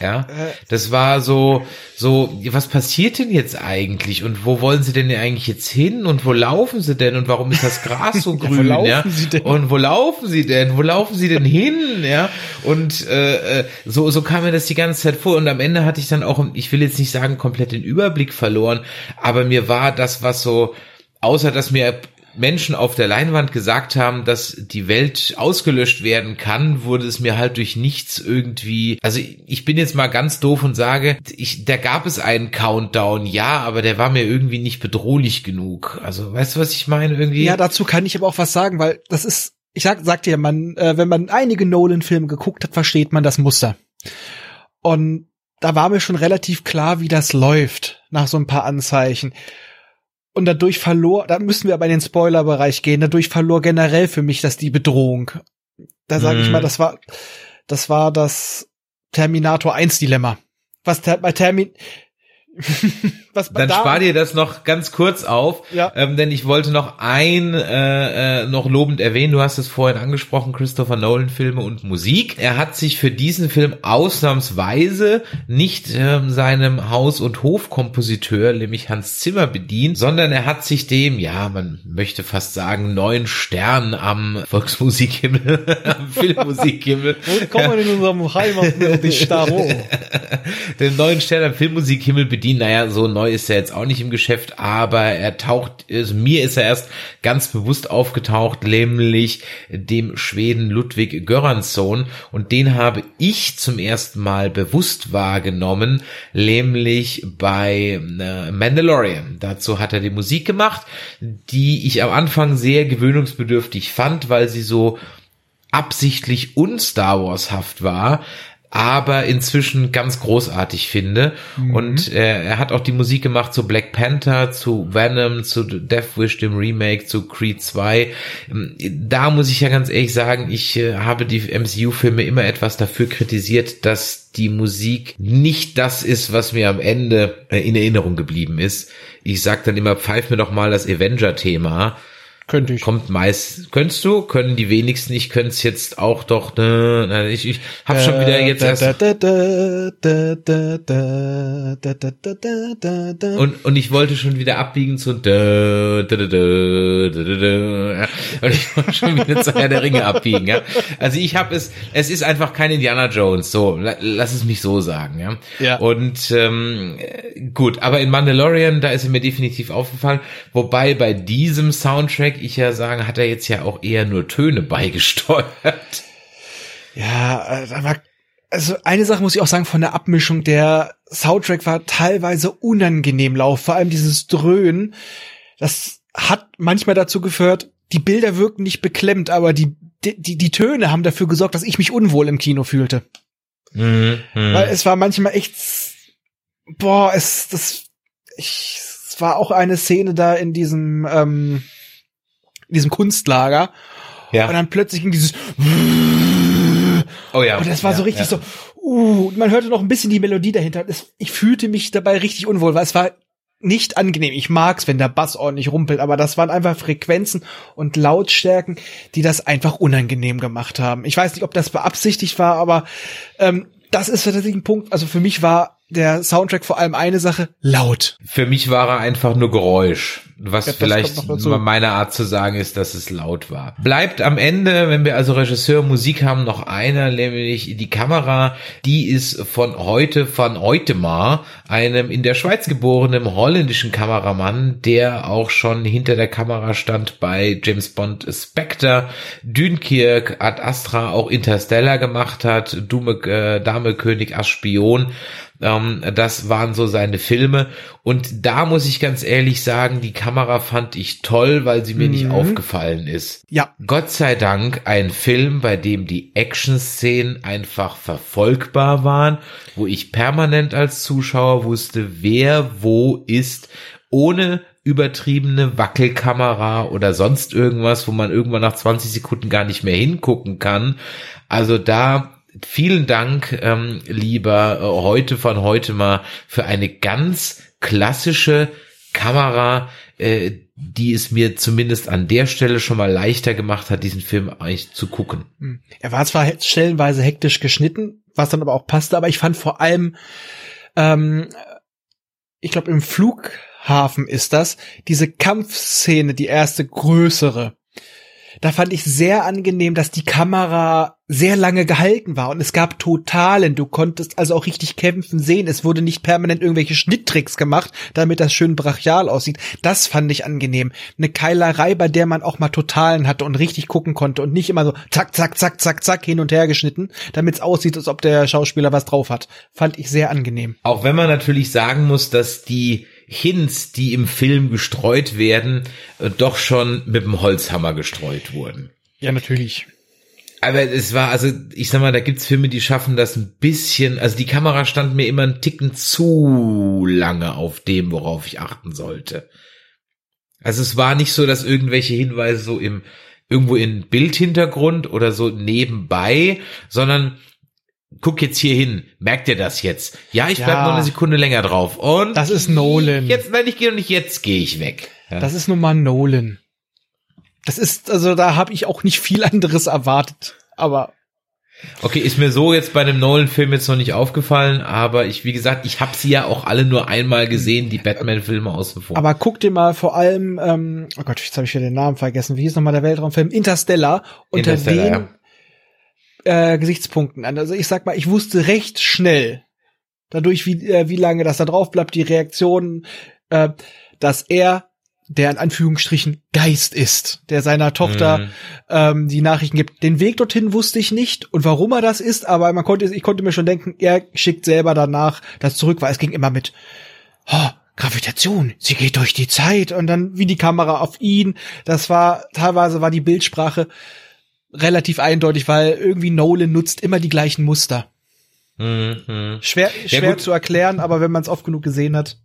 Ja, Äh, das war so, so, was passiert denn jetzt eigentlich? Und wo wollen sie denn eigentlich jetzt hin? Und wo laufen sie denn? Und warum ist das Gras so (laughs) Ja, wo grün, laufen ja? sie denn? Und wo laufen sie denn? Wo laufen sie denn hin, ja? Und äh, äh, so, so kam mir das die ganze Zeit vor. Und am Ende hatte ich dann auch, ich will jetzt nicht sagen, komplett den Überblick verloren, aber mir war das, was so, außer dass mir Menschen auf der Leinwand gesagt haben, dass die Welt ausgelöscht werden kann, wurde es mir halt durch nichts irgendwie. Also ich bin jetzt mal ganz doof und sage, ich, da gab es einen Countdown, ja, aber der war mir irgendwie nicht bedrohlich genug. Also weißt du, was ich meine irgendwie? Ja, dazu kann ich aber auch was sagen, weil das ist, ich sag, sag dir, man, äh, wenn man einige Nolan-Filme geguckt hat, versteht man das Muster. Und da war mir schon relativ klar, wie das läuft, nach so ein paar Anzeichen. Und dadurch verlor, da müssen wir aber in den Spoiler-Bereich gehen, dadurch verlor generell für mich das die Bedrohung. Da sage ich Mhm. mal, das war, das war das Terminator 1 Dilemma. Was ter bei Termin, (laughs) was Dann da- spar dir das noch ganz kurz auf, Ja. ähm, denn ich wollte noch ein äh, äh, noch lobend erwähnen. Du hast es vorhin angesprochen, Christopher Nolan Filme und Musik. Er hat sich für diesen Film ausnahmsweise nicht ähm, seinem Haus- und Hofkompositeur, nämlich Hans Zimmer, bedient, sondern er hat sich dem, ja, man möchte fast sagen, neuen Stern am Volksmusikhimmel, (laughs) am Willkommen (laughs) in unserem Heimatbild Staro. (laughs) den neuen Stern am Filmmusikhimmel bedient naja, so neu ist er jetzt auch nicht im Geschäft, aber er taucht, also mir ist er erst ganz bewusst aufgetaucht, nämlich dem Schweden Ludwig Göransson und den habe ich zum ersten Mal bewusst wahrgenommen, nämlich bei äh, Mandalorian. Dazu hat er die Musik gemacht, die ich am Anfang sehr gewöhnungsbedürftig fand, weil sie so absichtlich un Star Wars haft war, aber inzwischen ganz großartig finde. Mhm. Und äh, er hat auch die Musik gemacht zu Black Panther, zu Venom, zu Death Wish, dem Remake, zu Creed 2. Ähm, da muss ich ja ganz ehrlich sagen, ich äh, habe die MCU-Filme immer etwas dafür kritisiert, dass die Musik nicht das ist, was mir am Ende äh, in Erinnerung geblieben ist. Ich sag dann immer, pfeif mir doch mal das Avenger-Thema könnte ich. Kommt meist, könntest du, können die wenigsten, ich könnte es jetzt auch doch, ne, ich, ich hab schon wieder jetzt erst. Und, und ich wollte schon wieder abbiegen zu. Und ich wollte schon wieder zu Herr der Ringe abbiegen, ja. Also ich habe es, es ist einfach kein Indiana Jones, so, lass es mich so sagen, ja. ja. Und ähm, gut, aber in Mandalorian, da ist er mir definitiv aufgefallen, wobei bei diesem Soundtrack ich ja sagen, hat er jetzt ja auch eher nur Töne beigesteuert. Ja, äh, aber also eine Sache muss ich auch sagen von der Abmischung, der Soundtrack war teilweise unangenehm lauf, vor allem dieses Dröhnen, das hat manchmal dazu geführt, die Bilder wirken nicht beklemmt, aber die, die, die Töne haben dafür gesorgt, dass ich mich unwohl im Kino fühlte. Mhm, mh. Weil es war manchmal echt, boah, es, das, ich, es war auch eine Szene da in diesem, ähm, in diesem Kunstlager. Ja. Und dann plötzlich ging dieses Oh ja. Und das war ja, so richtig ja. so, uh, man hörte noch ein bisschen die Melodie dahinter. ich fühlte mich dabei richtig unwohl, weil es war nicht angenehm. Ich mag's, wenn der Bass ordentlich rumpelt, aber das waren einfach Frequenzen und Lautstärken, die das einfach unangenehm gemacht haben. Ich weiß nicht, ob das beabsichtigt war, aber ähm, das ist tatsächlich ein Punkt. Also für mich war der Soundtrack vor allem eine Sache, laut. Für mich war er einfach nur Geräusch. Was ja, vielleicht meine Art zu sagen ist, dass es laut war. Bleibt am Ende, wenn wir also Regisseur Musik haben, noch einer, nämlich die Kamera, die ist von heute, von heute mal, einem in der Schweiz geborenen holländischen Kameramann, der auch schon hinter der Kamera stand bei James Bond Spectre, Dünkirk, Ad Astra, auch Interstellar gemacht hat, Dume, äh, Dame König Aspion ähm, das waren so seine Filme. Und da muss ich ganz ehrlich sagen, die Kamera fand ich toll, weil sie mir mhm. nicht aufgefallen ist. Ja. Gott sei Dank ein Film, bei dem die Action-Szenen einfach verfolgbar waren, wo ich permanent als Zuschauer wusste, wer wo ist, ohne übertriebene Wackelkamera oder sonst irgendwas, wo man irgendwann nach 20 Sekunden gar nicht mehr hingucken kann. Also da vielen Dank, ähm, lieber äh, heute von heute mal für eine ganz klassische Kamera, äh, die es mir zumindest an der Stelle schon mal leichter gemacht hat, diesen Film eigentlich zu gucken. Hm. Er war zwar stellenweise hektisch geschnitten, was dann aber auch passte, aber ich fand vor allem, ähm, ich glaube im Flughafen ist das, diese Kampfszene, die erste größere, da fand ich sehr angenehm, dass die Kamera sehr lange gehalten war und es gab Totalen. Du konntest also auch richtig kämpfen sehen. Es wurde nicht permanent irgendwelche Schnitttricks gemacht, damit das schön brachial aussieht. Das fand ich angenehm. Eine Keilerei, bei der man auch mal Totalen hatte und richtig gucken konnte und nicht immer so zack, zack, zack, zack, zack hin und her geschnitten, damit es aussieht, als ob der Schauspieler was drauf hat. Fand ich sehr angenehm. Auch wenn man natürlich sagen muss, dass die Hints, die im Film gestreut werden, äh, doch schon mit dem Holzhammer gestreut wurden. Ja, natürlich. Aber es war, also ich sag mal, da gibt's Filme, die schaffen das ein bisschen, also die Kamera stand mir immer einen Ticken zu lange auf dem, worauf ich achten sollte. Also es war nicht so, dass irgendwelche Hinweise so im irgendwo in Bildhintergrund oder so nebenbei, sondern guck jetzt hier hin, merkt ihr das jetzt? Ja, ich bleib ja, noch eine Sekunde länger drauf. Und das ist Nolan. Jetzt, nein, ich gehe nicht, jetzt gehe ich weg. Ja. Das ist nun mal Nolan. Das ist, also da habe ich auch nicht viel (laughs) anderes erwartet. Aber Okay, ist mir so jetzt bei einem Nolan-Film jetzt noch nicht aufgefallen, aber ich, wie gesagt, ich habe sie ja auch alle nur einmal gesehen, die Batman-Filme außen vor. Aber guck dir mal vor allem, ähm, oh Gott, jetzt habe ich wieder den Namen vergessen. Wie hieß nochmal der Weltraumfilm? Interstellar. Unter Interstellar, den ja äh, Gesichtspunkten an. Also ich sag mal, ich wusste recht schnell, dadurch, wie, äh, wie lange das da drauf bleibt, die Reaktion, äh, dass er der in Anführungsstrichen Geist ist, der seiner Tochter Mhm. ähm, die Nachrichten gibt. Den Weg dorthin wusste ich nicht und warum er das ist, aber man konnte, ich konnte mir schon denken, er schickt selber danach das zurück, weil es ging immer mit oh, Gravitation, sie geht durch die Zeit und dann wie die Kamera auf ihn. Das war teilweise war die Bildsprache relativ eindeutig, weil irgendwie Nolan nutzt immer die gleichen Muster. Mhm. Schwer, Ja, schwer gut. zu erklären, aber wenn man es oft genug gesehen hat.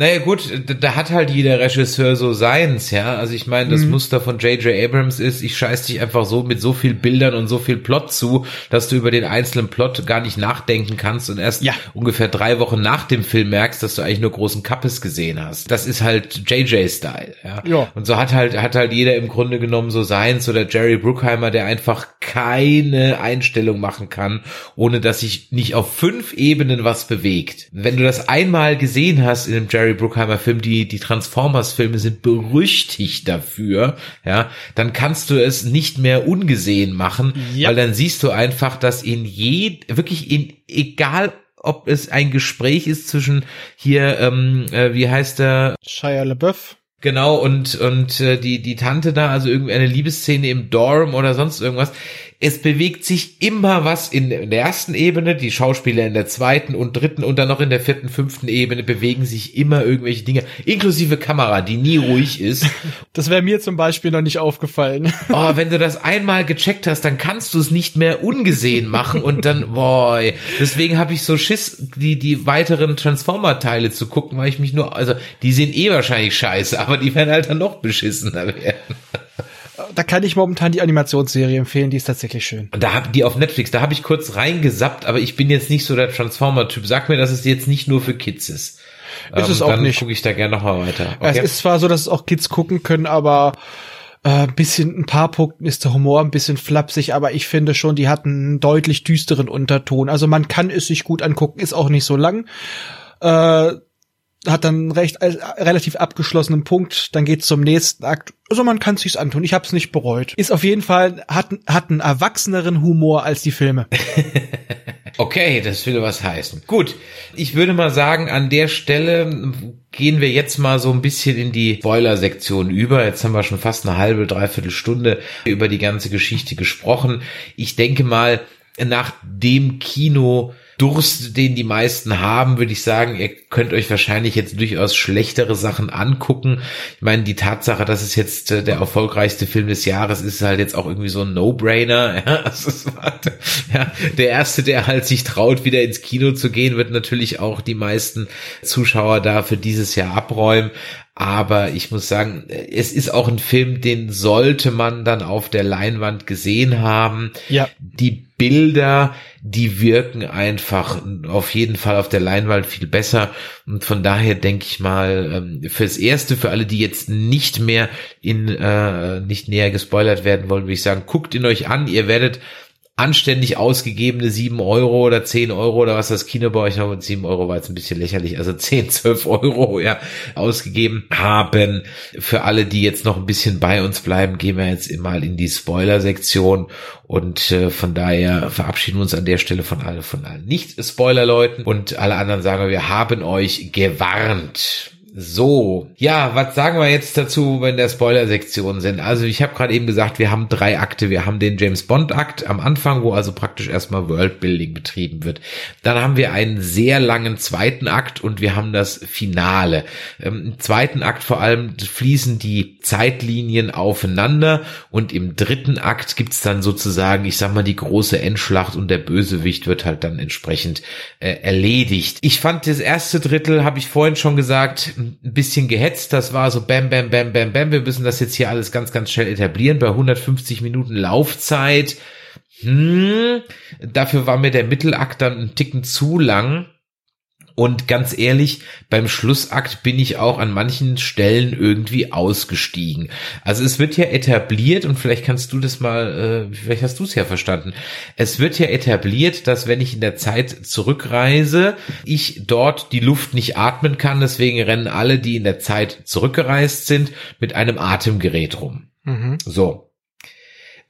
Naja gut, da, hat halt jeder Regisseur so seins, ja. Also ich meine, das Mhm. Muster von J.J. Abrams ist, ich scheiß dich einfach so mit so viel Bildern und so viel Plot zu, dass du über den einzelnen Plot gar nicht nachdenken kannst und erst Ja. ungefähr drei Wochen nach dem Film merkst, dass du eigentlich nur großen Kappes gesehen hast. Das ist halt J.J.-Style, ja. Ja. Und so hat halt, hat halt jeder im Grunde genommen so seins oder Jerry Bruckheimer, der einfach keine Einstellung machen kann, ohne dass sich nicht auf fünf Ebenen was bewegt. Wenn du das einmal gesehen hast in einem Jerry Bruckheimer Film, die, die Transformers-Filme sind berüchtigt dafür, ja, dann kannst du es nicht mehr ungesehen machen, Ja. weil dann siehst du einfach, dass in je, wirklich in, egal ob es ein Gespräch ist zwischen hier, ähm, äh, wie heißt der, Shia LaBeouf. Genau, und, und äh, die, die Tante da, also irgendwie eine Liebesszene im Dorm oder sonst irgendwas. Es bewegt sich immer was in, der ersten Ebene, die Schauspieler in der zweiten und dritten und dann noch in der vierten, fünften Ebene bewegen sich immer irgendwelche Dinge, inklusive Kamera, die nie ruhig ist. (laughs) Das wäre mir zum Beispiel noch nicht aufgefallen. (laughs) Oh, wenn du das einmal gecheckt hast, dann kannst du es nicht mehr ungesehen machen und dann, (laughs) boy. Deswegen habe ich so Schiss, die, die weiteren Transformer-Teile zu gucken, weil ich mich nur, also die sind eh wahrscheinlich scheiße, aber die werden halt dann noch beschissener werden. Da kann ich momentan die Animationsserie empfehlen, die ist tatsächlich schön. Und da hab die auf Netflix, da habe ich kurz reingesappt, aber ich bin jetzt nicht so der Transformer-Typ. Sag mir, dass es jetzt nicht nur für Kids ist. Ist es auch dann nicht. gucke ich da gerne noch mal weiter. Es ist zwar so, dass es auch Kids gucken können, aber äh, ein bisschen, ein paar Punkten ist der Humor ein bisschen flapsig, aber ich finde schon, die hatten einen deutlich düsteren Unterton. Also man kann es sich gut angucken, ist auch nicht so lang. Äh, hat dann recht äh, relativ abgeschlossenen Punkt, dann geht's zum nächsten Akt. Also man kann sich's antun. Ich habe es nicht bereut. Ist auf jeden Fall hat hat einen erwachseneren Humor als die Filme. (laughs) Okay, das will was heißen. Gut, ich würde mal sagen, an der Stelle gehen wir jetzt mal so ein bisschen in die Spoiler-Sektion über. Jetzt haben wir schon fast eine halbe, dreiviertel Stunde über die ganze Geschichte gesprochen. Ich denke mal, nach dem Kino Durst, den die meisten haben, würde ich sagen, ihr könnt euch wahrscheinlich jetzt durchaus schlechtere Sachen angucken. Ich meine, die Tatsache, dass es jetzt äh, der erfolgreichste Film des Jahres ist, ist halt jetzt auch irgendwie so ein No-Brainer. (laughs) Ja, also es war, ja, der erste, der halt sich traut, wieder ins Kino zu gehen, wird natürlich auch die meisten Zuschauer da für dieses Jahr abräumen. Aber ich muss sagen, es ist auch ein Film, den sollte man dann auf der Leinwand gesehen haben. Ja. Die Bilder, die wirken einfach auf jeden Fall auf der Leinwand viel besser. Und von daher denke ich mal, ähm, fürs Erste, für alle, die jetzt nicht mehr in, äh, nicht näher gespoilert werden wollen, würde ich sagen, guckt ihn euch an. Ihr werdet anständig ausgegebene sieben Euro oder zehn Euro oder was das Kino bei euch noch mit sieben Euro war jetzt ein bisschen lächerlich, also zehn, (laughs) zwölf Euro ja ausgegeben haben. Für alle, die jetzt noch ein bisschen bei uns bleiben, gehen wir jetzt mal in die Spoiler-Sektion und äh, von daher verabschieden wir uns an der Stelle von allen, von allen Nicht-Spoiler-Leuten und alle anderen sagen wir, wir haben euch gewarnt. So, ja, was sagen wir jetzt dazu, wenn der Spoiler-Sektion sind? Also ich habe gerade eben gesagt, wir haben drei Akte. Wir haben den James Bond-Akt am Anfang, wo also praktisch erstmal Worldbuilding betrieben wird. Dann haben wir einen sehr langen zweiten Akt und wir haben das Finale. Ähm, Im zweiten Akt vor allem fließen die Zeitlinien aufeinander und im dritten Akt gibt's dann sozusagen, ich sag mal, die große Endschlacht und der Bösewicht wird halt dann entsprechend äh, erledigt. Ich fand das erste Drittel, habe ich vorhin schon gesagt, ein bisschen gehetzt. Das war so bam, bam, bam, bam, bam. Wir müssen das jetzt hier alles ganz, ganz schnell etablieren. Bei 150 Minuten Laufzeit. Hm, dafür war mir der Mittelakt dann ein Ticken zu lang. Und ganz ehrlich, beim Schlussakt bin ich auch an manchen Stellen irgendwie ausgestiegen. Also es wird ja etabliert und vielleicht kannst du das mal, äh, vielleicht hast du es ja verstanden. Es wird ja etabliert, dass wenn ich in der Zeit zurückreise, ich dort die Luft nicht atmen kann. Deswegen rennen alle, die in der Zeit zurückgereist sind, mit einem Atemgerät rum. Mhm. So.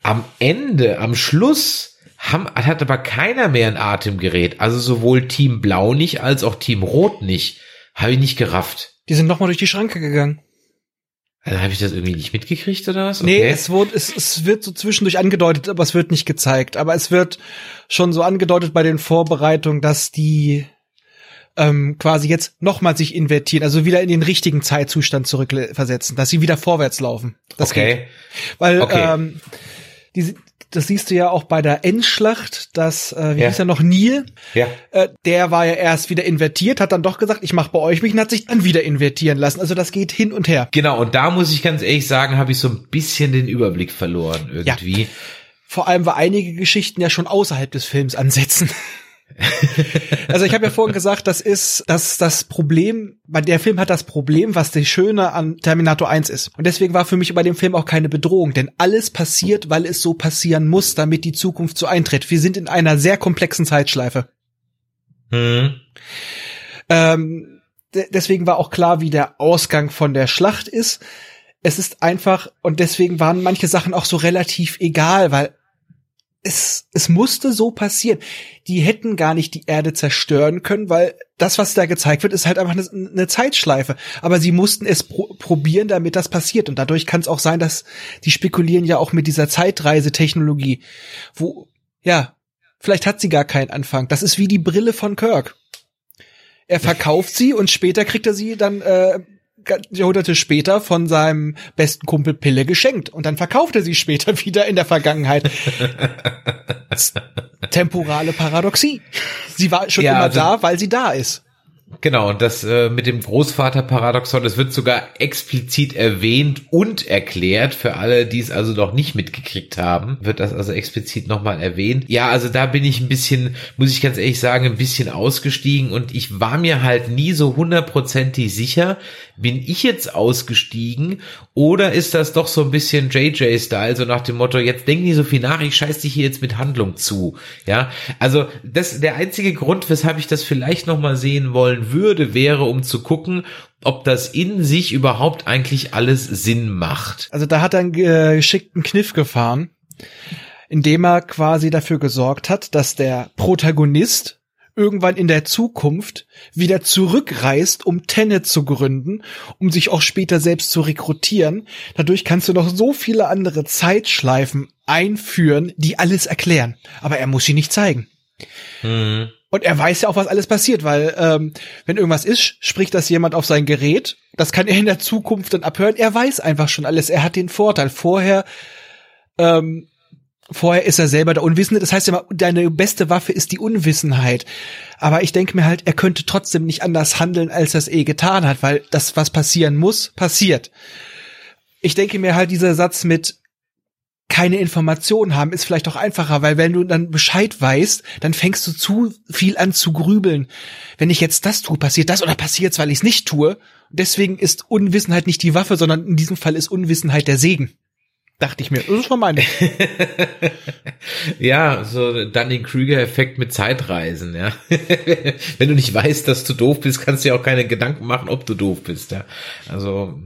Am Ende, am Schluss haben, hat aber keiner mehr ein Atemgerät. Also sowohl Team Blau nicht als auch Team Rot nicht. Habe ich nicht gerafft. Die sind nochmal durch die Schranke gegangen. Also habe ich das irgendwie nicht mitgekriegt oder was? Okay. Nee, es wird, es, es wird so zwischendurch angedeutet, aber es wird nicht gezeigt. Aber es wird schon so angedeutet bei den Vorbereitungen, dass die ähm, quasi jetzt nochmal sich invertieren, also wieder in den richtigen Zeitzustand zurückversetzen, dass sie wieder vorwärts laufen. Das okay. Geht. Weil okay. ähm, die, das siehst du ja auch bei der Endschlacht, dass, äh, wie ja. hieß er noch, Neil, ja. äh, der war ja erst wieder invertiert, hat dann doch gesagt, ich mache bei euch mich und hat sich dann wieder invertieren lassen. Also das geht hin und her. Genau, und da muss ich ganz ehrlich sagen, habe ich so ein bisschen den Überblick verloren irgendwie. Ja. Vor allem, weil einige Geschichten ja schon außerhalb des Films ansetzen. (laughs) also ich habe ja vorhin gesagt, das ist das das Problem, bei der Film hat das Problem, was das Schöne an Terminator 1 ist. Und deswegen war für mich bei dem Film auch keine Bedrohung, denn alles passiert, weil es so passieren muss, damit die Zukunft so eintritt. Wir sind in einer sehr komplexen Zeitschleife. Hm. Ähm, deswegen war auch klar, wie der Ausgang von der Schlacht ist. Es ist einfach, und deswegen waren manche Sachen auch so relativ egal, weil es, es musste so passieren. Die hätten gar nicht die Erde zerstören können, weil das, was da gezeigt wird, ist halt einfach eine, eine Zeitschleife. Aber sie mussten es pro probieren, damit das passiert. Und dadurch kann es auch sein, dass die spekulieren ja auch mit dieser Zeitreisetechnologie, wo, ja, vielleicht hat sie gar keinen Anfang. Das ist wie die Brille von Kirk. Er verkauft sie und später kriegt er sie dann äh, Jahrhunderte später von seinem besten Kumpel Pille geschenkt und dann verkauft er sie später (laughs) wieder in der Vergangenheit. (laughs) Temporale Paradoxie. Sie war schon ja, immer also, da, weil sie da ist. Genau, und das äh, mit dem Großvater-Paradoxon, das wird sogar explizit erwähnt und erklärt. Für alle, die es also noch nicht mitgekriegt haben, wird das also explizit nochmal erwähnt. Ja, also da bin ich ein bisschen, muss ich ganz ehrlich sagen, ein bisschen ausgestiegen und ich war mir halt nie so hundertprozentig sicher, bin ich jetzt ausgestiegen oder ist das doch so ein bisschen JJ-Style, so nach dem Motto, jetzt denk nicht so viel nach, ich scheiß dich hier jetzt mit Handlung zu. Ja, also das, der einzige Grund, weshalb ich das vielleicht nochmal sehen wollen wollen würde, wäre, um zu gucken, ob das in sich überhaupt eigentlich alles Sinn macht. Also da hat er einen äh, geschickten Kniff gefahren, indem er quasi dafür gesorgt hat, dass der Protagonist irgendwann in der Zukunft wieder zurückreist, um Tenet zu gründen, um sich auch später selbst zu rekrutieren. Dadurch kannst du noch so viele andere Zeitschleifen einführen, die alles erklären. Aber er muss sie nicht zeigen. Mhm. Und er weiß ja auch, was alles passiert, weil ähm, wenn irgendwas ist, spricht das jemand auf sein Gerät. Das kann er in der Zukunft dann abhören. Er weiß einfach schon alles. Er hat den Vorteil. Vorher, ähm, vorher ist er selber der Unwissende. Das heißt ja, deine beste Waffe ist die Unwissenheit. Aber ich denke mir halt, er könnte trotzdem nicht anders handeln, als er es eh getan hat, weil das, was passieren muss, passiert. Ich denke mir halt, dieser Satz mit, keine Informationen haben, ist vielleicht auch einfacher, weil wenn du dann Bescheid weißt, dann fängst du zu viel an zu grübeln. Wenn ich jetzt das tue, passiert das oder passiert's, weil ich es nicht tue. Deswegen ist Unwissenheit nicht die Waffe, sondern in diesem Fall ist Unwissenheit der Segen. Dachte ich mir. Das ist schon meine. (laughs) ja, so den Krüger-Effekt mit Zeitreisen, ja. (laughs) Wenn du nicht weißt, dass du doof bist, kannst du ja auch keine Gedanken machen, ob du doof bist, ja. Also,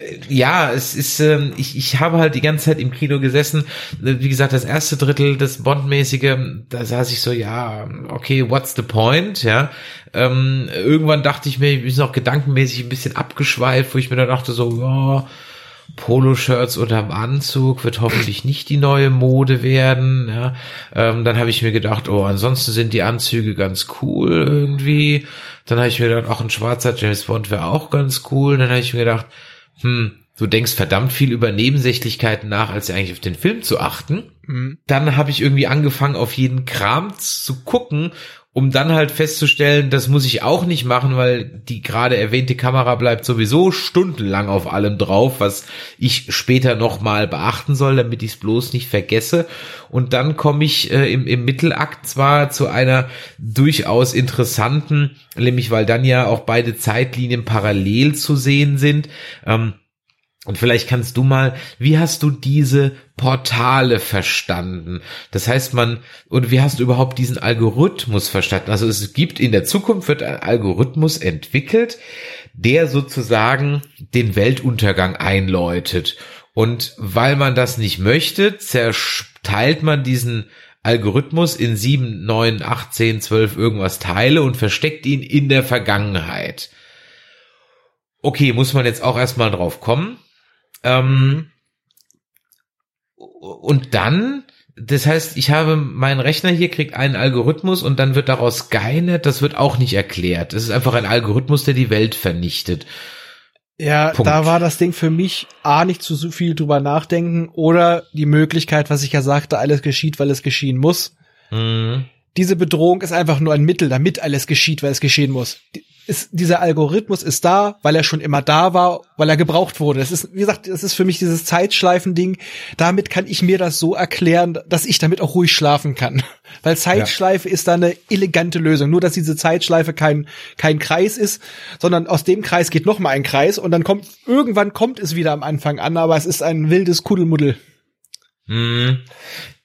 äh, ja, es ist, ähm, ich, ich habe halt die ganze Zeit im Kino gesessen. Wie gesagt, das erste Drittel, das Bond-mäßige, da saß ich so, ja, okay, what's the point, ja. Ähm, irgendwann dachte ich mir, ich bin noch gedankenmäßig ein bisschen abgeschweift, wo ich mir dann dachte so, ja, Poloshirts unterm Anzug wird hoffentlich nicht die neue Mode werden. Ja. Ähm, dann habe ich mir gedacht, oh, ansonsten sind die Anzüge ganz cool irgendwie. Dann habe ich mir gedacht, auch ein schwarzer James Bond wäre auch ganz cool. Dann habe ich mir gedacht, hm, du denkst verdammt viel über Nebensächlichkeiten nach, als eigentlich auf den Film zu achten. Mhm. Dann habe ich irgendwie angefangen, auf jeden Kram zu gucken um dann halt festzustellen, das muss ich auch nicht machen, weil die gerade erwähnte Kamera bleibt sowieso stundenlang auf allem drauf, was ich später nochmal beachten soll, damit ich es bloß nicht vergesse. Und dann komme ich äh, im, im Mittelakt zwar zu einer durchaus interessanten, nämlich weil dann ja auch beide Zeitlinien parallel zu sehen sind. Ähm, und vielleicht kannst du mal, wie hast du diese Portale verstanden? Das heißt, man, und wie hast du überhaupt diesen Algorithmus verstanden? Also es gibt in der Zukunft wird ein Algorithmus entwickelt, der sozusagen den Weltuntergang einläutet. Und weil man das nicht möchte, zerteilt man diesen Algorithmus in sieben, neun, acht, zehn, zwölf irgendwas Teile und versteckt ihn in der Vergangenheit. Okay, muss man jetzt auch erstmal drauf kommen. Ähm, und dann, das heißt, ich habe meinen Rechner hier kriegt einen Algorithmus und dann wird daraus Skynet, das wird auch nicht erklärt. Das ist einfach ein Algorithmus, der die Welt vernichtet. Ja, Punkt. da war das Ding für mich A, nicht zu so viel drüber nachdenken oder die Möglichkeit, was ich ja sagte, alles geschieht, weil es geschehen muss. Mhm. Diese Bedrohung ist einfach nur ein Mittel, damit alles geschieht, weil es geschehen muss. Ist, dieser Algorithmus ist da, weil er schon immer da war, weil er gebraucht wurde. Das ist, wie gesagt, das ist für mich dieses Zeitschleifen-Ding. Damit kann ich mir das so erklären, dass ich damit auch ruhig schlafen kann. (laughs) Weil Zeitschleife ist da eine elegante Lösung. Nur, dass diese Zeitschleife kein, kein Kreis ist, sondern aus dem Kreis geht noch mal ein Kreis und dann kommt, irgendwann kommt es wieder am Anfang an, aber es ist ein wildes Kuddelmuddel. Mhm.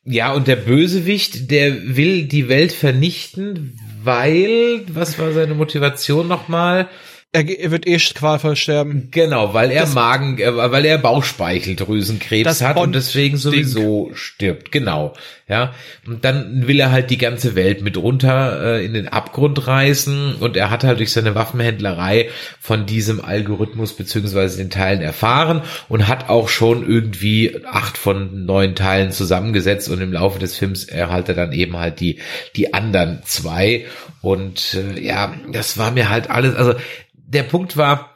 Ja, und der Bösewicht, der will die Welt vernichten, weil, was war seine Motivation nochmal? Er, er wird eh qualvoll sterben. Genau, weil er Das- Magen, äh, weil er Bauchspeicheldrüsenkrebs hat und deswegen sowieso stirbt. Genau, ja. Und dann will er halt die ganze Welt mit runter äh, in den Abgrund reißen und er hat halt durch seine Waffenhändlerei von diesem Algorithmus beziehungsweise den Teilen erfahren und hat auch schon irgendwie acht von neun Teilen zusammengesetzt und im Laufe des Films erhalte dann eben halt die die anderen zwei und äh, ja, das war mir halt alles, also der Punkt war,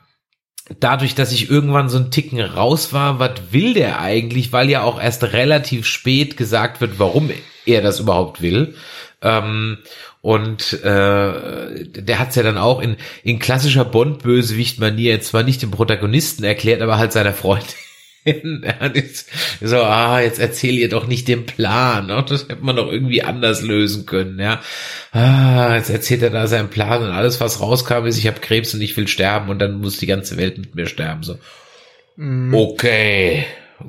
dadurch, dass ich irgendwann so ein Ticken raus war, was will der eigentlich, weil ja auch erst relativ spät gesagt wird, warum er das überhaupt will. Ähm, und äh, der hat's ja dann auch in, in klassischer Bond-Bösewicht-Manier zwar nicht dem Protagonisten erklärt, aber halt seiner Freundin. Jetzt (laughs) so, ah, jetzt erzähl ihr doch nicht den Plan. Ne? Das hätte man doch irgendwie anders lösen können, ja. Ah, jetzt erzählt er da seinen Plan und alles, was rauskam, ist, ich habe Krebs und ich will sterben und dann muss die ganze Welt mit mir sterben. So, okay,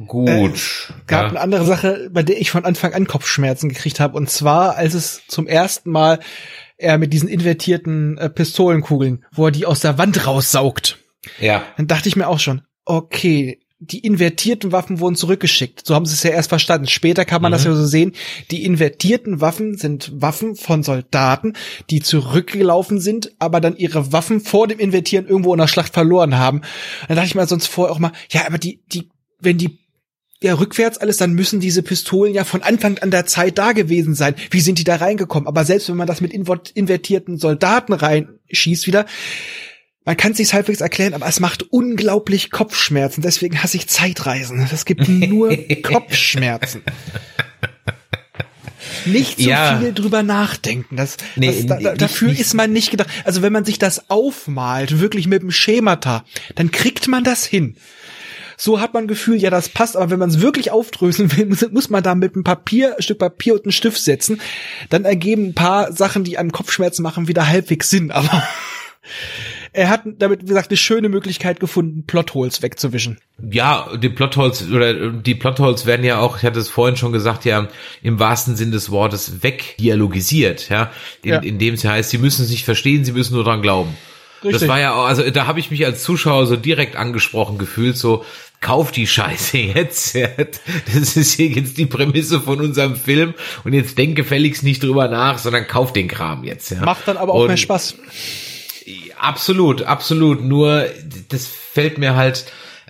gut. gab ja. eine andere Sache, bei der ich von Anfang an Kopfschmerzen gekriegt habe. Und zwar, als es zum ersten Mal er mit diesen invertierten äh, Pistolenkugeln, wo er die aus der Wand raussaugt, ja. dann dachte ich mir auch schon, okay, die invertierten Waffen wurden zurückgeschickt. So haben sie es ja erst verstanden. Später kann man das ja so sehen. Die invertierten Waffen sind Waffen von Soldaten, die zurückgelaufen sind, aber dann ihre Waffen vor dem Invertieren irgendwo in der Schlacht verloren haben. Dann dachte ich mir sonst vorher auch mal, ja, aber die, die, wenn die ja rückwärts alles, dann müssen diese Pistolen ja von Anfang an der Zeit da gewesen sein. Wie sind die da reingekommen? Aber selbst wenn man das mit invert- invertierten Soldaten reinschießt wieder, man kann es sich halbwegs erklären, aber es macht unglaublich Kopfschmerzen. Deswegen hasse ich Zeitreisen. Das gibt nur (laughs) Kopfschmerzen. Nicht so Ja. viel drüber nachdenken. Das, Nee, das, da, da, dafür nicht- ist man nicht gedacht. Also wenn man sich das aufmalt, wirklich mit dem Schemata, dann kriegt man das hin. So hat man Gefühl, ja, das passt, aber wenn man es wirklich aufdröseln will, muss, muss man da mit einem Papier, ein Stück Papier und einen Stift setzen. Dann ergeben ein paar Sachen, die einem Kopfschmerzen machen, wieder halbwegs Sinn, aber er hat damit, wie gesagt, eine schöne Möglichkeit gefunden, Plotholes wegzuwischen. Ja, die Plotholes oder die Plotholes werden ja auch, ich hatte es vorhin schon gesagt, ja im wahrsten Sinn des Wortes wegdialogisiert, ja, in, Ja. indem es heißt, sie müssen es nicht verstehen, sie müssen nur dran glauben. Das Richtig. war ja auch, also da habe ich mich als Zuschauer so direkt angesprochen gefühlt, so kauf die Scheiße (laughs) jetzt. Das ist hier jetzt die Prämisse von unserem Film und jetzt denk gefälligst nicht drüber nach, sondern kauf den Kram jetzt. Ja. Macht dann aber auch Und- mehr Spaß. Absolut, absolut. Nur das fällt mir halt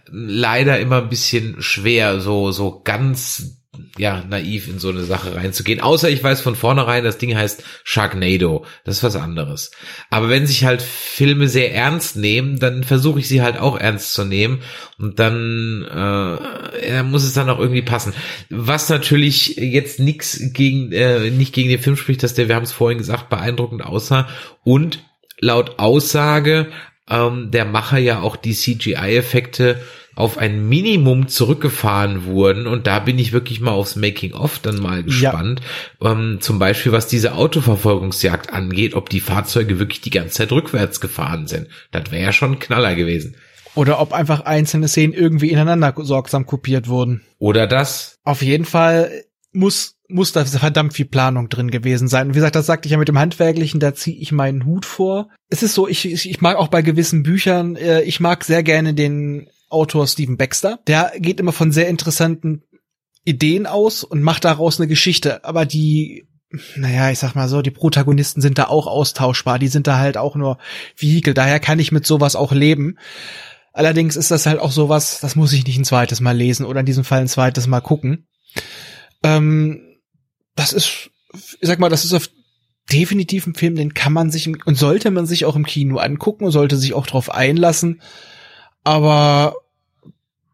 leider immer ein bisschen schwer, so so ganz ja naiv in so eine Sache reinzugehen. Außer ich weiß von vornherein, das Ding heißt Sharknado. Das ist was anderes. Aber wenn sich halt Filme sehr ernst nehmen, dann versuche ich sie halt auch ernst zu nehmen und dann, äh, muss es dann auch irgendwie passen. Was natürlich jetzt nichts gegen äh, nicht gegen den Film spricht, dass der, wir haben es vorhin gesagt, beeindruckend aussah und laut Aussage ähm, der Macher ja auch die CGI-Effekte auf ein Minimum zurückgefahren wurden und da bin ich wirklich mal aufs Making-of dann mal gespannt. Ähm, zum Beispiel, was diese Autoverfolgungsjagd angeht, ob die Fahrzeuge wirklich die ganze Zeit rückwärts gefahren sind. Das wäre ja schon ein Knaller gewesen. Oder ob einfach einzelne Szenen irgendwie ineinander sorgsam kopiert wurden. Oder das? Auf jeden Fall muss muss da verdammt viel Planung drin gewesen sein. Und wie gesagt, das sagte ich ja mit dem Handwerklichen, da ziehe ich meinen Hut vor. Es ist so, ich, ich, ich mag auch bei gewissen Büchern, äh, ich mag sehr gerne den Autor Stephen Baxter. Der geht immer von sehr interessanten Ideen aus und macht daraus eine Geschichte. Aber die, naja, ich sag mal so, die Protagonisten sind da auch austauschbar. Die sind da halt auch nur Vehikel. Daher kann ich mit sowas auch leben. Allerdings ist das halt auch sowas, das muss ich nicht ein zweites Mal lesen oder in diesem Fall ein zweites Mal gucken. Ähm, das ist, ich sag mal, das ist auf definitiv ein Film, den kann man sich und sollte man sich auch im Kino angucken und sollte sich auch drauf einlassen. Aber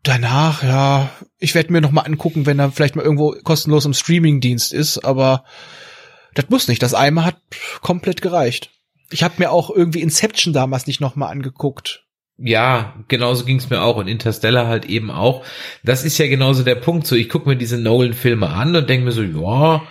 danach, ja, ich werde mir noch mal angucken, wenn er vielleicht mal irgendwo kostenlos im Streamingdienst ist, aber das muss nicht. Das einmal hat komplett gereicht. Ich habe mir auch irgendwie Inception damals nicht noch mal angeguckt. Ja, genauso ging's mir auch und Interstellar halt eben auch. Das ist ja genauso der Punkt. So, ich gucke mir diese Nolan-Filme an und denke mir so, ja,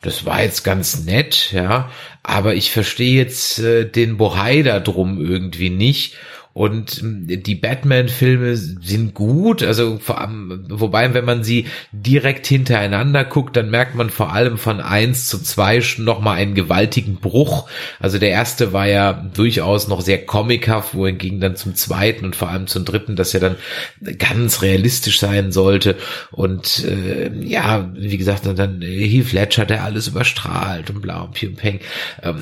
das war jetzt ganz nett, ja, aber ich verstehe jetzt äh, den Bohai da drum irgendwie nicht. Und ähm, die Batman-Filme sind gut, also vor allem, wobei, wenn man sie direkt hintereinander guckt, dann merkt man vor allem von eins zu zwei schon nochmal einen gewaltigen Bruch. Also der erste war ja durchaus noch sehr comichaft, wohingegen dann zum zweiten und vor allem zum dritten, das ja dann ganz realistisch sein sollte. Und äh, ja, wie gesagt, dann Heath Ledger, der alles überstrahlt und bla und Pium Peng. Ähm,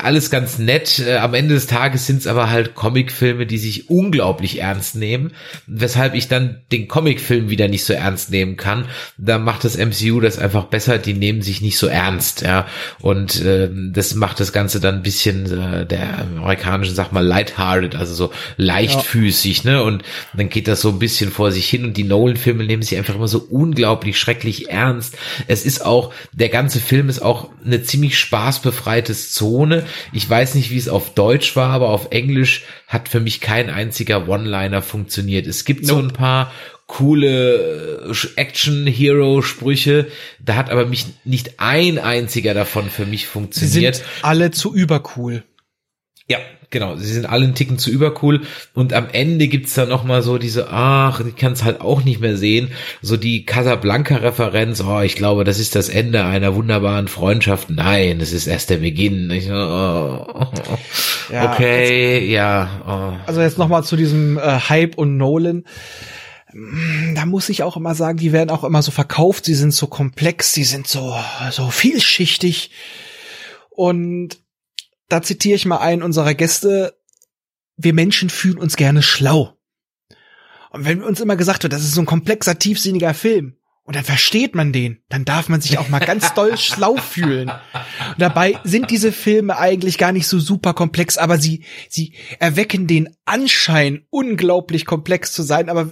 alles ganz nett. Äh, am Ende des Tages sind es aber halt Comicfilme, die sich unglaublich ernst nehmen, weshalb ich dann den Comicfilm wieder nicht so ernst nehmen kann. Da macht das MCU das einfach besser, die nehmen sich nicht so ernst, ja. Und äh, das macht das Ganze dann ein bisschen äh, der amerikanischen, sag mal, lighthearted, also so leichtfüßig, ja. ne? Und dann geht das so ein bisschen vor sich hin und die Nolan-Filme nehmen sich einfach immer so unglaublich schrecklich ernst. Es ist auch, der ganze Film ist auch eine ziemlich spaßbefreite Zone. Ich weiß nicht, wie es auf Deutsch war, aber auf Englisch hat für mich kein einziger One-Liner funktioniert. Es gibt nope. so ein paar coole äh, Action-Hero-Sprüche. Da hat aber mich nicht ein einziger davon für mich funktioniert. Sie sind alle zu übercool. Ja, genau. Sie sind alle einen Ticken zu übercool. Und am Ende gibt's da noch mal so diese, ach, ich kann es halt auch nicht mehr sehen, so die Casablanca-Referenz. Oh, ich glaube, das ist das Ende einer wunderbaren Freundschaft. Nein, das ist erst der Beginn. Ich, oh, oh, oh. Ja, okay, also, ja. Also jetzt noch mal zu diesem äh, Hype und Nolan da muss ich auch immer sagen, die werden auch immer so verkauft, sie sind so komplex, sie sind so, so vielschichtig. Und da zitiere ich mal einen unserer Gäste, wir Menschen fühlen uns gerne schlau. Und wenn uns immer gesagt wird, das ist so ein komplexer, tiefsinniger Film, und dann versteht man den, dann darf man sich auch mal ganz (laughs) doll schlau fühlen. Und dabei sind diese Filme eigentlich gar nicht so super komplex, aber sie, sie erwecken den Anschein, unglaublich komplex zu sein. Aber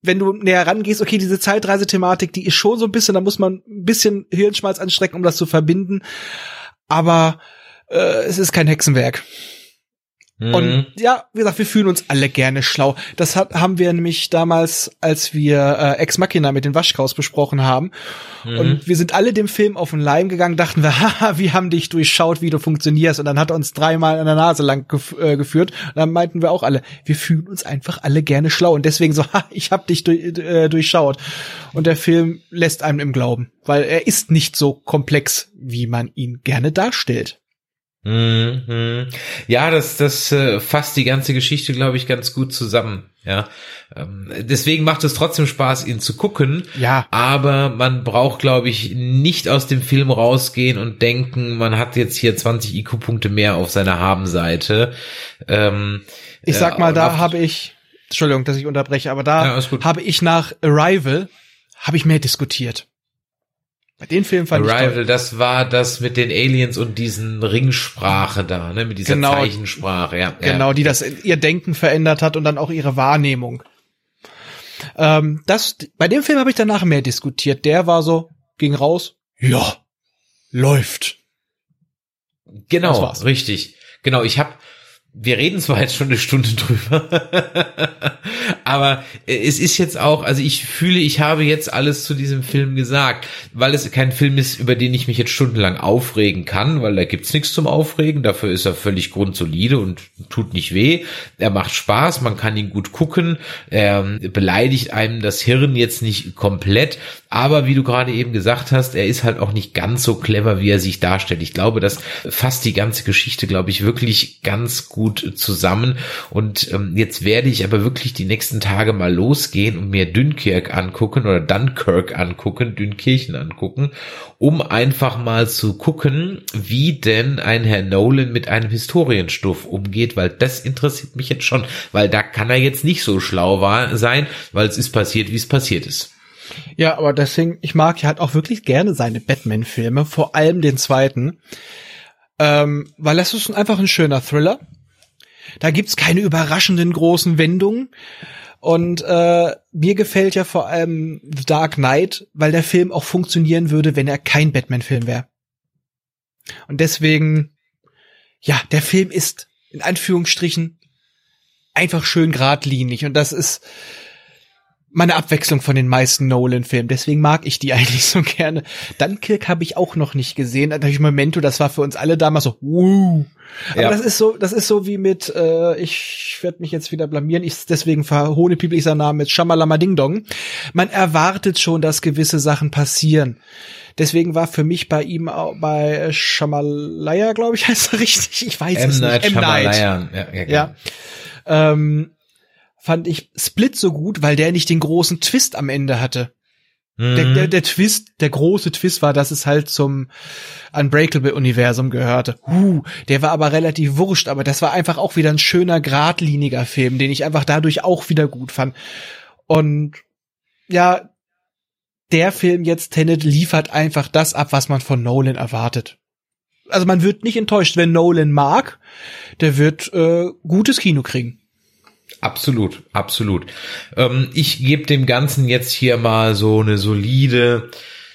wenn du näher rangehst, okay, diese Zeitreisethematik, die ist schon so ein bisschen, da muss man ein bisschen Hirnschmalz anstrecken, um das zu verbinden. Aber äh, es ist kein Hexenwerk. Mhm. Und ja, wie gesagt, wir fühlen uns alle gerne schlau. Das hat, haben wir nämlich damals, als wir äh, Ex Machina mit den Waschkaus besprochen haben. Mhm. Und wir sind alle dem Film auf den Leim gegangen, dachten wir, (laughs) haha, wir haben dich durchschaut, wie du funktionierst. Und dann hat er uns dreimal an der Nase lang gef äh, geführt. Und dann meinten wir auch alle, wir fühlen uns einfach alle gerne schlau. Und deswegen so, (laughs) ha, ich hab dich durch, äh, durchschaut. Und der Film lässt einem im Glauben, weil er ist nicht so komplex, wie man ihn gerne darstellt. Mhm. Ja, das, das äh, fasst die ganze Geschichte, glaube ich, ganz gut zusammen. Ja, ähm, deswegen macht es trotzdem Spaß, ihn zu gucken. Ja. Aber man braucht, glaube ich, nicht aus dem Film rausgehen und denken, man hat jetzt hier 20 IQ-Punkte mehr auf seiner Habenseite. Ähm, ich sag mal, äh, da habe ich, Entschuldigung, dass ich unterbreche, aber da ja, habe ich nach Arrival habe ich mehr diskutiert. Bei den Filmen fand Arrival, ich das war das mit den Aliens und diesen Ringsprache da, ne, mit dieser genau, Zeichensprache, ja. Genau, ja. die das ihr Denken verändert hat und dann auch ihre Wahrnehmung. Ähm, das, bei dem Film habe ich danach mehr diskutiert. Der war so, ging raus, ja, läuft. Genau, richtig. Genau, ich habe wir reden zwar jetzt schon eine Stunde drüber, aber es ist jetzt auch, also ich fühle, ich habe jetzt alles zu diesem Film gesagt, weil es kein Film ist, über den ich mich jetzt stundenlang aufregen kann, weil da gibt's nichts zum Aufregen, dafür ist er völlig grundsolide und tut nicht weh. Er macht Spaß, man kann ihn gut gucken, er beleidigt einem das Hirn jetzt nicht komplett, aber wie du gerade eben gesagt hast, er ist halt auch nicht ganz so clever, wie er sich darstellt. Ich glaube, das fasst die ganze Geschichte, glaube ich, wirklich ganz gut zusammen. Und ähm, jetzt werde ich aber wirklich die nächsten Tage mal losgehen und mir Dünkirk angucken oder Dunkirk angucken, Dünkirchen angucken, um einfach mal zu gucken, wie denn ein Herr Nolan mit einem Historienstoff umgeht, weil das interessiert mich jetzt schon, weil da kann er jetzt nicht so schlau war, sein, weil es ist passiert, wie es passiert ist. Ja, aber deswegen, ich mag ja halt auch wirklich gerne seine Batman-Filme, vor allem den zweiten, ähm, weil das ist einfach ein schöner Thriller da gibt's keine überraschenden großen Wendungen. Und äh, mir gefällt ja vor allem The Dark Knight, weil der Film auch funktionieren würde, wenn er kein Batman-Film wäre. Und deswegen, ja, der Film ist in Anführungsstrichen einfach schön geradlinig. Und das ist meine Abwechslung von den meisten Nolan-Filmen. Deswegen mag ich die (laughs) eigentlich so gerne. Dunkirk habe ich auch noch nicht gesehen. Natürlich Memento, das war für uns alle damals so, wuh. Aber ja. das ist so, das ist so wie mit, äh, ich werde mich jetzt wieder blamieren, ich deswegen verhohne People, ich sage Namen mit Shamalama Ding Dong. Man erwartet schon, dass gewisse Sachen passieren. Deswegen war für mich bei ihm auch bei Shamalaya, glaube ich, (laughs) heißt er richtig. Ich weiß M. es nicht. M. Night. Ja, ja, ja. ja. Ähm, fand ich Split so gut, weil der nicht den großen Twist am Ende hatte. Mhm. Der, der, der Twist, der große Twist war, dass es halt zum Unbreakable-Universum gehörte. Huh, der war aber relativ wurscht, aber das war einfach auch wieder ein schöner, geradliniger Film, den ich einfach dadurch auch wieder gut fand. Und ja, der Film jetzt, Tenet, liefert einfach das ab, was man von Nolan erwartet. Also man wird nicht enttäuscht, wenn Nolan mag, der wird äh, gutes Kino kriegen. Absolut, absolut. Ähm, ich gebe dem Ganzen jetzt hier mal so eine solide.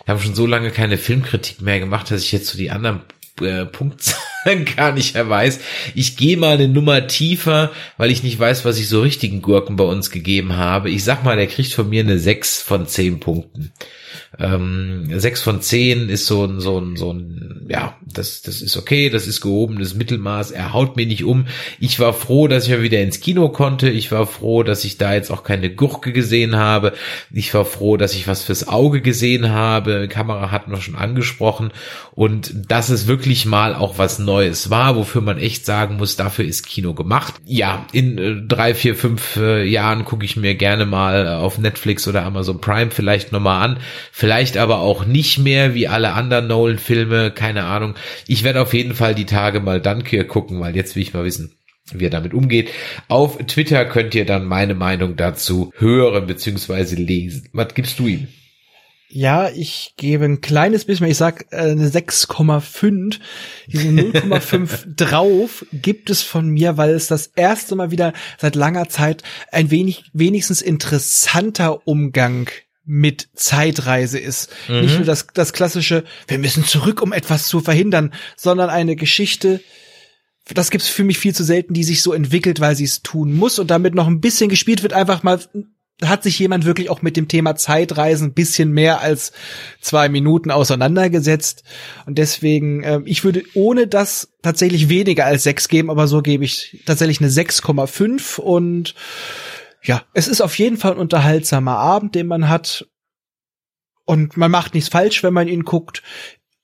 Wir haben schon so lange keine Filmkritik mehr gemacht, dass ich jetzt so die anderen äh, Punktzahlen gar nicht mehr weiß. Ich gehe mal eine Nummer tiefer, weil ich nicht weiß, was ich so richtigen Gurken bei uns gegeben habe. Ich sag mal, der kriegt von mir eine 6 von 10 Punkten. Ähm, 6 von 10 ist so ein, so ein, so ein, ja, das, das ist okay, das ist gehobenes Mittelmaß. Er haut mir nicht um. Ich war froh, dass ich mal wieder ins Kino konnte. Ich war froh, dass ich da jetzt auch keine Gurke gesehen habe. Ich war froh, dass ich was fürs Auge gesehen habe. Kamera hatten wir schon angesprochen. Und dass es wirklich mal auch was Neues war, wofür man echt sagen muss, dafür ist Kino gemacht. Ja, in äh, drei, vier, fünf äh, Jahren gucke ich mir gerne mal auf Netflix oder Amazon Prime vielleicht nochmal an Vielleicht aber auch nicht mehr wie alle anderen Nolan-Filme, keine Ahnung. Ich werde auf jeden Fall die Tage mal Dunkirk gucken, weil jetzt will ich mal wissen, wie er damit umgeht. Auf Twitter könnt ihr dann meine Meinung dazu hören bzw. lesen. Was gibst du ihm? Ja, ich gebe ein kleines bisschen, ich sag äh, eine 6,5. Diese 0,5 (laughs) drauf gibt es von mir, weil es das erste Mal wieder seit langer Zeit ein wenig, wenigstens interessanter Umgang mit Zeitreise ist. Mhm. Nicht nur das, das klassische, wir müssen zurück, um etwas zu verhindern, sondern eine Geschichte, das gibt's für mich viel zu selten, die sich so entwickelt, weil sie es tun muss und damit noch ein bisschen gespielt wird, einfach mal hat sich jemand wirklich auch mit dem Thema Zeitreisen ein bisschen mehr als zwei Minuten auseinandergesetzt. Und deswegen, äh, ich würde ohne das tatsächlich weniger als sechs geben, aber so gebe ich tatsächlich eine 6,5 und ja, es ist auf jeden Fall ein unterhaltsamer Abend, den man hat. Und man macht nichts falsch, wenn man ihn guckt.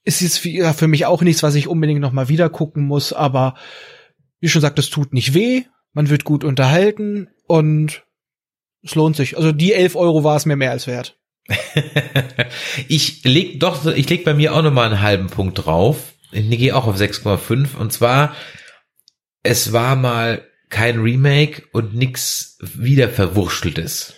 Es ist für, mich auch nichts, was ich unbedingt noch mal wieder gucken muss, aber wie schon gesagt, es tut nicht weh. Man wird gut unterhalten und es lohnt sich. Also die 11 Euro war es mir mehr als wert. (laughs) ich leg doch, ich leg bei mir auch noch mal einen halben Punkt drauf. Ich gehe auch auf 6,5 und zwar, es war mal kein Remake und nix wieder verwurschteltes.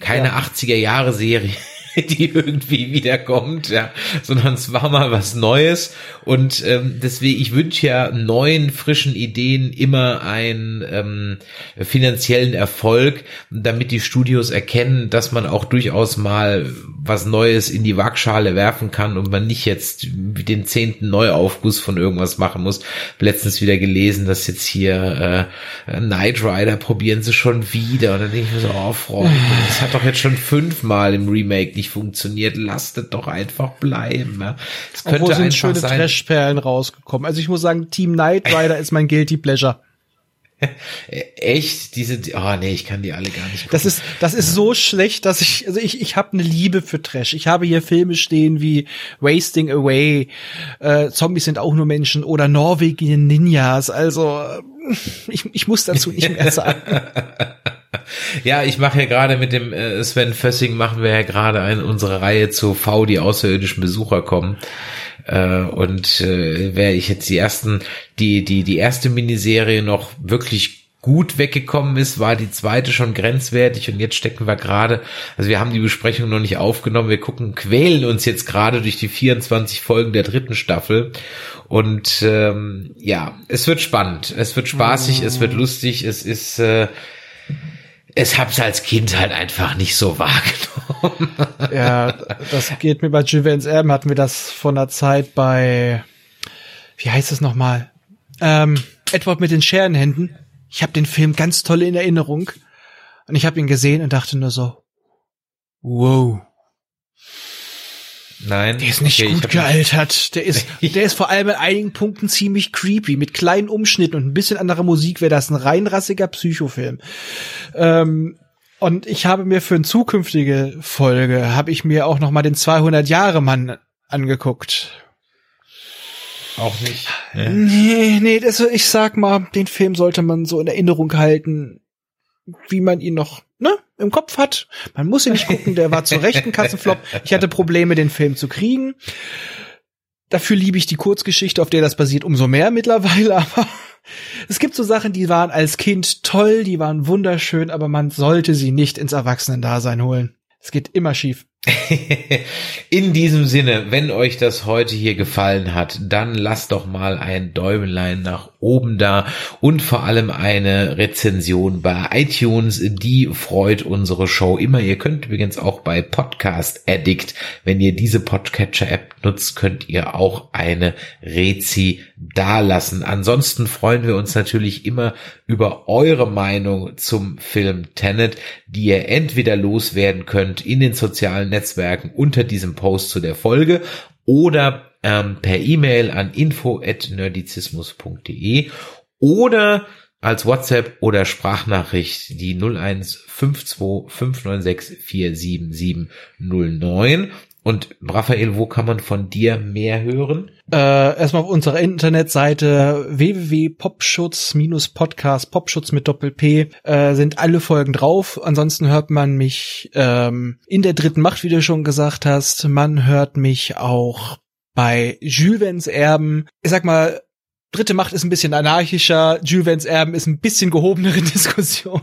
Keine ja. 80er Jahre Serie (laughs) die irgendwie wiederkommt, ja, sondern es war mal was Neues. Und ähm, deswegen, ich wünsche ja neuen, frischen Ideen immer einen ähm, finanziellen Erfolg, damit die Studios erkennen, dass man auch durchaus mal was Neues in die Waagschale werfen kann und man nicht jetzt den zehnten Neuaufguss von irgendwas machen muss. Letztens wieder gelesen, dass jetzt hier äh, Knight Rider probieren sie schon wieder. Und dann denke ich mir so, oh Freunde, das hat doch jetzt schon fünfmal im Remake nicht funktioniert, lasst doch einfach bleiben. Ja. Es könnte Obwohl sind schöne sein, Trashperlen rausgekommen. Also ich muss sagen, Team Knight Rider ist mein guilty pleasure. (laughs) Echt? Diese, oh nee, ich kann die alle gar nicht gucken. Das ist, das ist so schlecht, dass ich, also ich, ich habe eine Liebe für Trash. Ich habe hier Filme stehen wie Wasting Away, äh, Zombies sind auch nur Menschen oder Norwegen Ninjas. Also ich, ich muss dazu nicht mehr (laughs) sagen. Ja, ich mache ja gerade mit dem äh, Sven Fössing machen wir ja gerade eine unsere Reihe zu V, die außerirdischen Besucher kommen. Äh, und äh, wäre ich jetzt die ersten, die, die, die erste Miniserie noch wirklich gut weggekommen ist, war die zweite schon grenzwertig und jetzt stecken wir gerade, also wir haben die Besprechung noch nicht aufgenommen, wir gucken, quälen uns jetzt gerade durch die 24 Folgen der dritten Staffel und ähm, ja, es wird spannend, es wird spaßig, es wird lustig, es ist äh, es hab's als Kind halt einfach nicht so wahrgenommen. (laughs) Ja, das geht mir bei Juventus Erben, hatten wir das von der Zeit bei, wie heißt es nochmal? Ähm, Edward mit den Scherenhänden ich habe den Film ganz toll in Erinnerung und ich habe ihn gesehen und dachte nur so, wow. Nein. Der ist nicht okay, gut gealtert. Der ist, der ist vor allem in einigen Punkten ziemlich creepy. Mit kleinen Umschnitten und ein bisschen anderer Musik wäre das ein reinrassiger Psychofilm. Ähm, und ich habe mir für eine zukünftige Folge, habe ich mir auch noch mal den 200 Jahre Mann angeguckt. Auch nicht. Ja. Nee, nee, das, ich sag mal, den Film sollte man so in Erinnerung halten, wie man ihn noch ne, im Kopf hat. Man muss ihn nicht gucken, der war zu Recht ein Kassenflop. Ich hatte Probleme, den Film zu kriegen. Dafür liebe ich die Kurzgeschichte, auf der das basiert, umso mehr mittlerweile, (laughs) aber es gibt so Sachen, die waren als Kind toll, die waren wunderschön, aber man sollte sie nicht ins Erwachsenendasein holen. Es geht immer schief. (laughs) In diesem Sinne, wenn euch das heute hier gefallen hat, dann lasst doch mal ein Däumelein nach oben da und vor allem eine Rezension bei iTunes. Die freut unsere Show immer. Ihr könnt übrigens auch bei Podcast Addict, wenn ihr diese Podcatcher App nutzt, könnt ihr auch eine Rezi dalassen. Ansonsten freuen wir uns natürlich immer über eure Meinung zum Film Tenet, die ihr entweder loswerden könnt in den sozialen Netzwerken unter diesem Post zu der Folge oder ähm, per E-Mail an info@nerdizismus.de oder als WhatsApp oder Sprachnachricht die 01525964709. Und Raphael, wo kann man von dir mehr hören? Äh, erstmal auf unserer Internetseite www.popschutz-podcast, Popschutz mit Doppel-P, äh, sind alle Folgen drauf. Ansonsten hört man mich ähm, in der dritten Macht, wie du schon gesagt hast. Man hört mich auch bei Jules Erben. Ich sag mal, Dritte Macht ist ein bisschen anarchischer, Jules Erben ist ein bisschen gehobenere (laughs) Diskussion.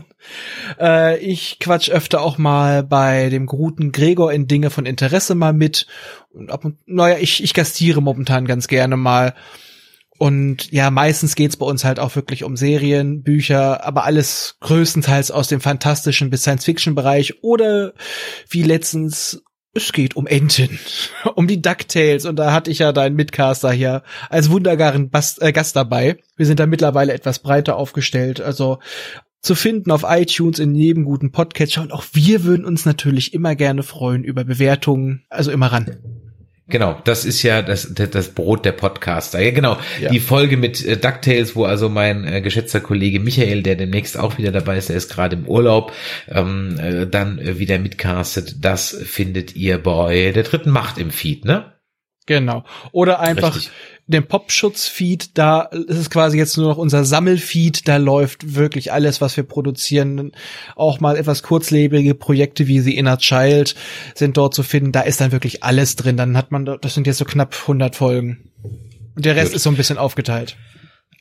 Äh, ich quatsch öfter auch mal bei dem guten Gregor in Dinge von Interesse mal mit. Und ab und, naja, ich, ich gastiere momentan ganz gerne mal. Und ja, meistens geht's bei uns halt auch wirklich um Serien, Bücher, aber alles größtenteils aus dem fantastischen bis Science-Fiction-Bereich oder wie letztens es geht um Enten, (laughs) um die DuckTales und da hatte ich ja deinen Mitcaster hier als wunderbaren Bast äh, Gast dabei. Wir sind da mittlerweile etwas breiter aufgestellt, also zu finden auf iTunes in jedem guten Podcatcher und auch wir würden uns natürlich immer gerne freuen über Bewertungen, also immer ran. Genau, das ist ja das, das Brot der Podcaster. Ja, genau. Ja. Die Folge mit äh, DuckTales, wo also mein äh, geschätzter Kollege Michael, der demnächst auch wieder dabei ist, der ist gerade im Urlaub, ähm, äh, dann äh, wieder mitcastet. Das findet ihr bei der dritten Macht im Feed, ne? Genau. Oder einfach Richtig dem Popschutz-Feed, da ist es quasi jetzt nur noch unser Sammelfeed, da läuft wirklich alles, was wir produzieren. Auch mal etwas kurzlebige Projekte wie The Inner Child sind dort zu finden. Da ist dann wirklich alles drin. Dann hat man, das sind jetzt so knapp 100 Folgen. Und der Rest Gut. ist so ein bisschen aufgeteilt.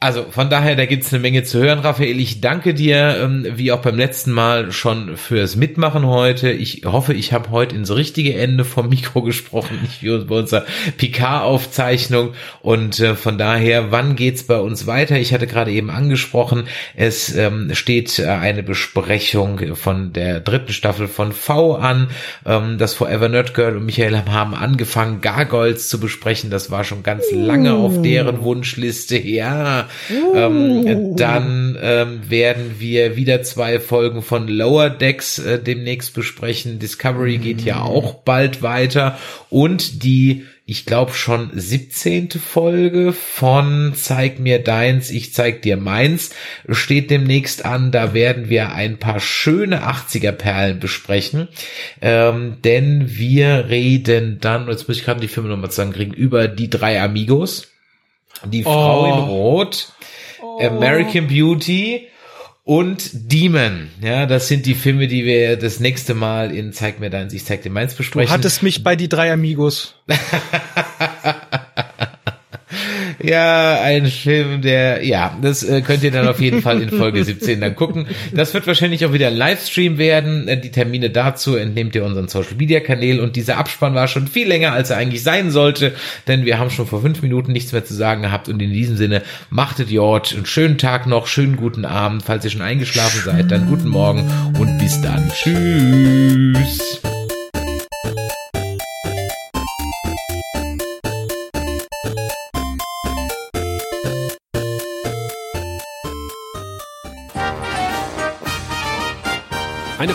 Also von daher, da gibt's eine Menge zu hören, Raphael. Ich danke dir, ähm, wie auch beim letzten Mal, schon fürs Mitmachen heute. Ich hoffe, ich habe heute ins richtige Ende vom Mikro gesprochen, nicht wie bei unserer Picard-Aufzeichnung. Und äh, von daher, wann geht's bei uns weiter? Ich hatte gerade eben angesprochen, es ähm, steht äh, eine Besprechung von der dritten Staffel von V an. Ähm, das Forever Nerd Girl und Michael haben angefangen, Gargoyles zu besprechen. Das war schon ganz lange auf deren Wunschliste. Ja, ähm, dann ähm, werden wir wieder zwei Folgen von Lower Decks äh, demnächst besprechen. Discovery geht ja mm. auch bald weiter und die ich glaube schon 17. Folge von Zeig mir deins, ich zeig dir meins steht demnächst an. Da werden wir ein paar schöne 80er Perlen besprechen, ähm, denn wir reden dann, jetzt muss ich gerade die Filme nochmal zusammenkriegen, über die drei Amigos die Frau oh. in Rot, oh. American Beauty und Demon. Ja, das sind die Filme, die wir das nächste Mal in Zeig mir deins, ich zeig dir meins besprechen. Du hattest mich bei die drei Amigos. (laughs) Ja, ein Film, der, ja, das äh, könnt ihr dann auf jeden Fall in Folge (laughs) 17 dann gucken. Das wird wahrscheinlich auch wieder ein Livestream werden. Äh, die Termine dazu entnehmt ihr unseren Social Media Kanälen und dieser Abspann war schon viel länger, als er eigentlich sein sollte, denn wir haben schon vor fünf Minuten nichts mehr zu sagen gehabt und in diesem Sinne machtet Jord einen schönen Tag noch, schönen guten Abend. Falls ihr schon eingeschlafen seid, dann guten Morgen und bis dann. Tschüss.